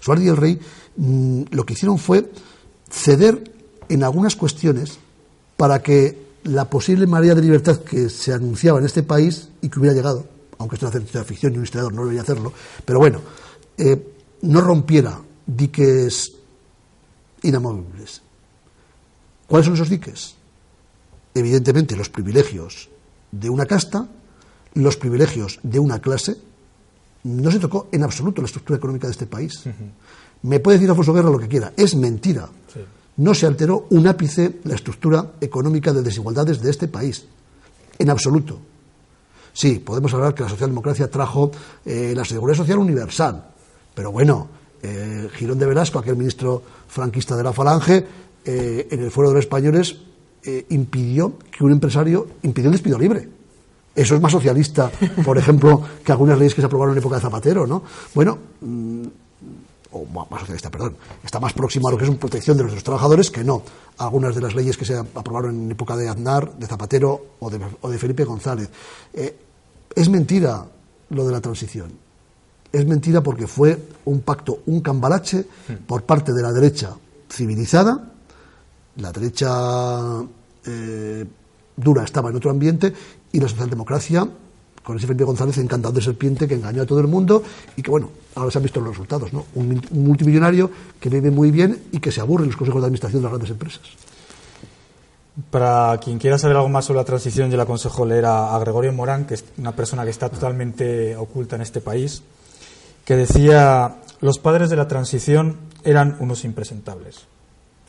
Suárez y el rey mm, lo que hicieron fue ceder en algunas cuestiones para que la posible marea de libertad que se anunciaba en este país y que hubiera llegado, aunque esto es una ficción y un historiador no debería hacerlo, pero bueno, eh, no rompiera diques inamovibles. ¿Cuáles son esos diques? Evidentemente los privilegios de una casta, los privilegios de una clase. No se tocó en absoluto la estructura económica de este país. Me puede decir Alfonso Guerra lo que quiera, es mentira no se alteró un ápice la estructura económica de desigualdades de este país, en absoluto. Sí, podemos hablar que la socialdemocracia trajo eh, la seguridad social universal, pero bueno, eh, Girón de Velasco, aquel ministro franquista de la Falange, eh, en el Foro de los Españoles impidió que un empresario impidió el despido libre. Eso es más socialista, por ejemplo, que algunas leyes que se aprobaron en época de Zapatero, ¿no? Bueno, mm, o más socialista, perdón, está más próximo a lo que es una protección de nuestros trabajadores que no algunas de las leyes que se aprobaron en época de Aznar, de Zapatero o de, Felipe González. Eh, es mentira lo de la transición. Es mentira porque fue un pacto, un cambalache por parte de la derecha civilizada, la derecha eh, dura estaba en otro ambiente y la socialdemocracia con ese Felipe González encantado de serpiente que engañó a todo el mundo y que, bueno, ahora se han visto los resultados, ¿no? Un, multimillonario que vive muy bien y que se aburre en los consejos de administración de las grandes empresas. Para quien quiera saber algo más sobre la transición, yo le aconsejo leer a, Gregorio Morán, que es una persona que está totalmente oculta en este país, que decía, los padres de la transición eran unos impresentables.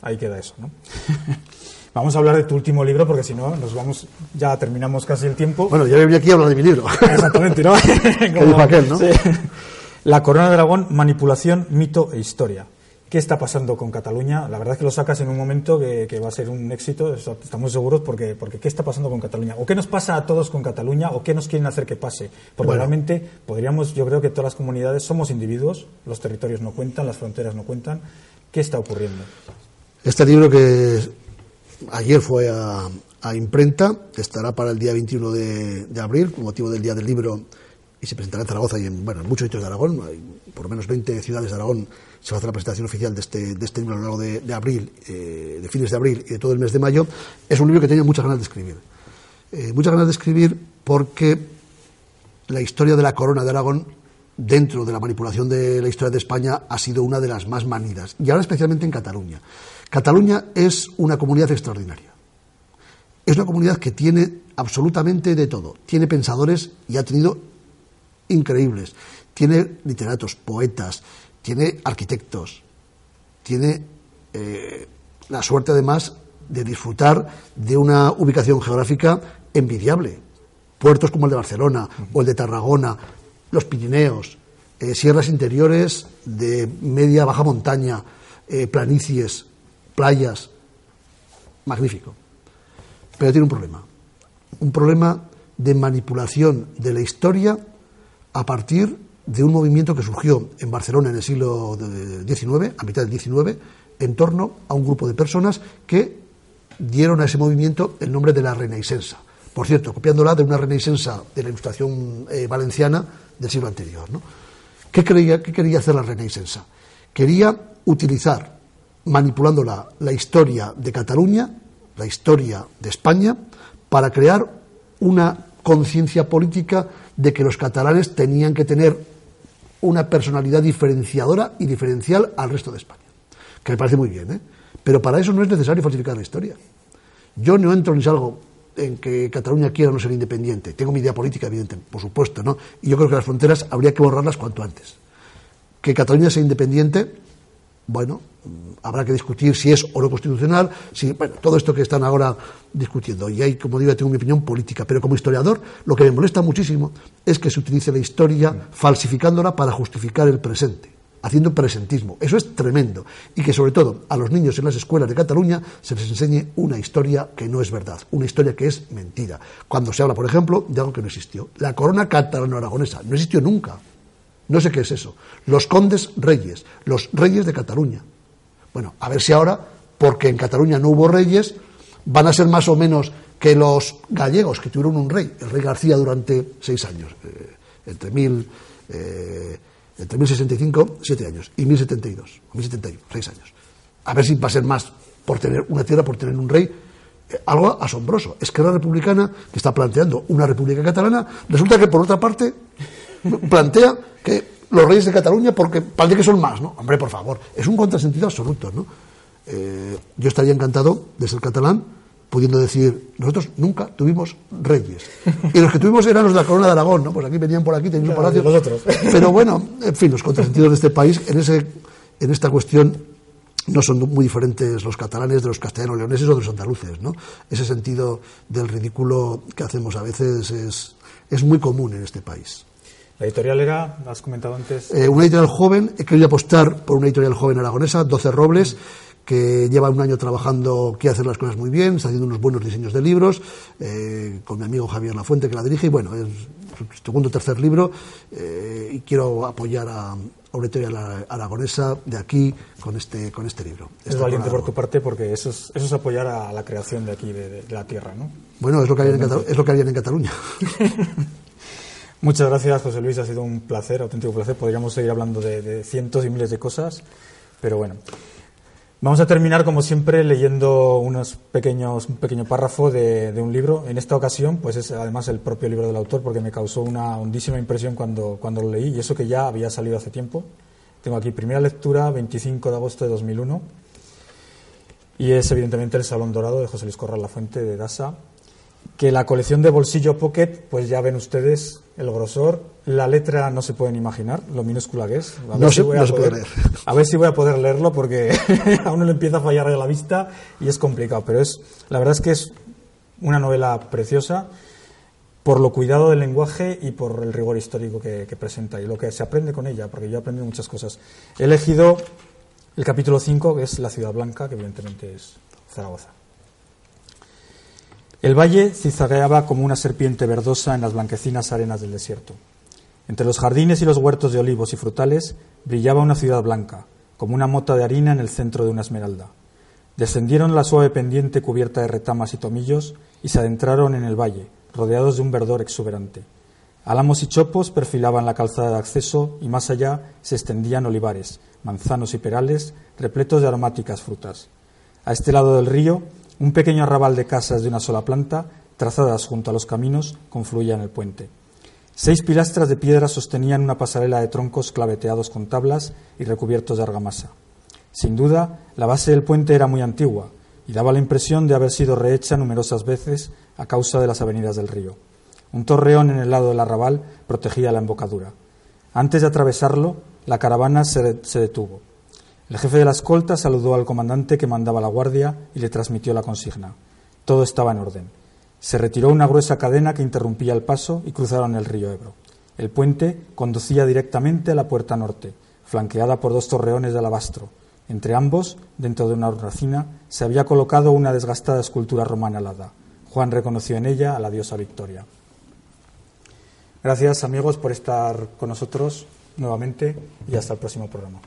Ahí queda eso, ¿no? Vamos a hablar de tu último libro porque si no, nos vamos, ya terminamos casi el tiempo. Bueno, ya venía aquí a hablar de mi libro. Exactamente, ¿no? Como, aquel, ¿no? La Corona de Aragón, manipulación, mito e historia. ¿Qué está pasando con Cataluña? La verdad es que lo sacas en un momento que, va a ser un éxito, estamos seguros, porque, porque ¿qué está pasando con Cataluña? ¿O qué nos pasa a todos con Cataluña? ¿O qué nos quieren hacer que pase? Porque realmente podríamos, yo creo que todas las comunidades somos individuos, los territorios no cuentan, las fronteras no cuentan. ¿Qué está ocurriendo? Este libro que ayer fue a, imprenta, estará para el día 21 de, abril, con motivo del Día del Libro, y se presentará en Zaragoza y en, bueno, en muchos sitios de Aragón, hay por lo menos 20 ciudades de Aragón, se va a hacer la presentación oficial de este, de este libro a lo largo de, abril, eh, de fines de abril y de todo el mes de mayo. Es un libro que tenía muchas ganas de escribir. Eh, muchas ganas de escribir porque la historia de la corona de Aragón dentro de la manipulación de la historia de España ha sido una de las más manidas, y ahora especialmente en Cataluña. Cataluña es una comunidad extraordinaria. Es una comunidad que tiene absolutamente de todo. Tiene pensadores y ha tenido increíbles. Tiene literatos, poetas, tiene arquitectos, tiene eh, la suerte además de disfrutar de una ubicación geográfica envidiable. Puertos como el de Barcelona o el de Tarragona, los Pirineos, eh, sierras interiores de media baja montaña, eh, planicies, playas, magnífico. Pero tiene un problema, un problema de manipulación de la historia a partir de un movimiento que surgió en Barcelona en el siglo XIX, a mitad del XIX, en torno a un grupo de personas que dieron a ese movimiento el nombre de la Renaissance. Por cierto, copiándola de una Renaissance de la ilustración eh, valenciana del siglo anterior. ¿Qué, ¿Qué quería hacer la Renaissance? Quería utilizar manipulando la, historia de Cataluña, la historia de España, para crear una conciencia política de que los catalanes tenían que tener una personalidad diferenciadora y diferencial al resto de España. Que me parece muy bien, ¿eh? Pero para eso no es necesario falsificar la historia. Yo no entro ni salgo en que Cataluña quiera no ser independiente. Tengo mi idea política, evidente, por supuesto, ¿no? Y yo creo que las fronteras habría que borrarlas cuanto antes. Que Cataluña sea independiente, bueno, habrá que discutir si es o no constitucional, si, bueno, todo esto que están ahora discutiendo. Y ahí, como digo, tengo mi opinión política, pero como historiador, lo que me molesta muchísimo es que se utilice la historia falsificándola para justificar el presente, haciendo presentismo. Eso es tremendo. Y que, sobre todo, a los niños en las escuelas de Cataluña se les enseñe una historia que no es verdad, una historia que es mentira. Cuando se habla, por ejemplo, de algo que no existió. La corona catalano-aragonesa no existió nunca. No sé qué es eso. Los condes reyes, los reyes de Cataluña. Bueno, a ver si ahora, porque en Cataluña no hubo reyes, van a ser más o menos que los gallegos, que tuvieron un rey, el rey García, durante seis años, eh, entre, mil, eh, entre 1065, siete años, y 1072, o 1071, seis años. A ver si va a ser más por tener una tierra, por tener un rey, eh, algo asombroso. Es que la republicana, que está planteando una república catalana, resulta que por otra parte plantea que los reyes de Cataluña, porque parece que son más, ¿no? Hombre, por favor, es un contrasentido absoluto, ¿no? Eh, yo estaría encantado de ser catalán, pudiendo decir, nosotros nunca tuvimos reyes. Y los que tuvimos eran los de la corona de Aragón, ¿no? Pues aquí venían por aquí, tenían un palacio. Pero bueno, en fin, los contrasentidos de este país, en, ese, en esta cuestión, no son muy diferentes los catalanes de los castellanos leoneses o de los andaluces, ¿no? Ese sentido del ridículo que hacemos a veces es, es muy común en este país. La editorial era, has comentado antes. Eh, una editorial joven, he querido apostar por una editorial joven aragonesa, 12 Robles, que lleva un año trabajando, quiere hacer las cosas muy bien, está haciendo unos buenos diseños de libros, eh, con mi amigo Javier Lafuente que la dirige, y bueno, es su segundo o tercer libro, eh, y quiero apoyar a, una editorial aragonesa de aquí con este, con este libro. Es valiente por tu parte porque eso es, eso es apoyar a la creación de aquí, de, la tierra, ¿no? Bueno, es lo que harían en, es lo que en Cataluña. Muchas gracias, José Luis. Ha sido un placer, auténtico placer. Podríamos seguir hablando de, cientos y miles de cosas, pero bueno. Vamos a terminar, como siempre, leyendo unos pequeños, un pequeño párrafo de, un libro. En esta ocasión, pues es además el propio libro del autor, porque me causó una hondísima impresión cuando, cuando lo leí, y eso que ya había salido hace tiempo. Tengo aquí primera lectura, 25 de agosto de 2001, y es evidentemente El Salón Dorado de José Luis Corral La Fuente de Dasa, que la colección de bolsillo pocket, pues ya ven ustedes el grosor, la letra no se pueden imaginar, lo minúscula que es. A ver no, si voy a poder, leer. A ver si voy a poder leerlo porque a uno le empieza a fallar la vista y es complicado, pero es la verdad es que es una novela preciosa por lo cuidado del lenguaje y por el rigor histórico que, que presenta y lo que se aprende con ella, porque yo he aprendido muchas cosas. He elegido el capítulo 5, que es La Ciudad Blanca, que evidentemente es Zaragoza. El valle cizagueaba como una serpiente verdosa en las blanquecinas arenas del desierto. Entre los jardines y los huertos de olivos y frutales brillaba una ciudad blanca, como una mota de harina en el centro de una esmeralda. Descendieron la suave pendiente cubierta de retamas y tomillos y se adentraron en el valle, rodeados de un verdor exuberante. Álamos y chopos perfilaban la calzada de acceso y más allá se extendían olivares, manzanos y perales repletos de aromáticas frutas. A este lado del río un pequeño arrabal de casas de una sola planta, trazadas junto a los caminos, confluía en el puente. Seis pilastras de piedra sostenían una pasarela de troncos claveteados con tablas y recubiertos de argamasa. Sin duda, la base del puente era muy antigua y daba la impresión de haber sido rehecha numerosas veces a causa de las avenidas del río. Un torreón en el lado del arrabal protegía la embocadura. Antes de atravesarlo, la caravana se, detuvo. El jefe de la escolta saludó al comandante que mandaba la guardia y le transmitió la consigna. Todo estaba en orden. Se retiró una gruesa cadena que interrumpía el paso y cruzaron el río Ebro. El puente conducía directamente a la puerta norte, flanqueada por dos torreones de alabastro. Entre ambos, dentro de una hornacina, se había colocado una desgastada escultura romana alada. Juan reconoció en ella a la diosa Victoria. Gracias amigos por estar con nosotros nuevamente y hasta el próximo programa.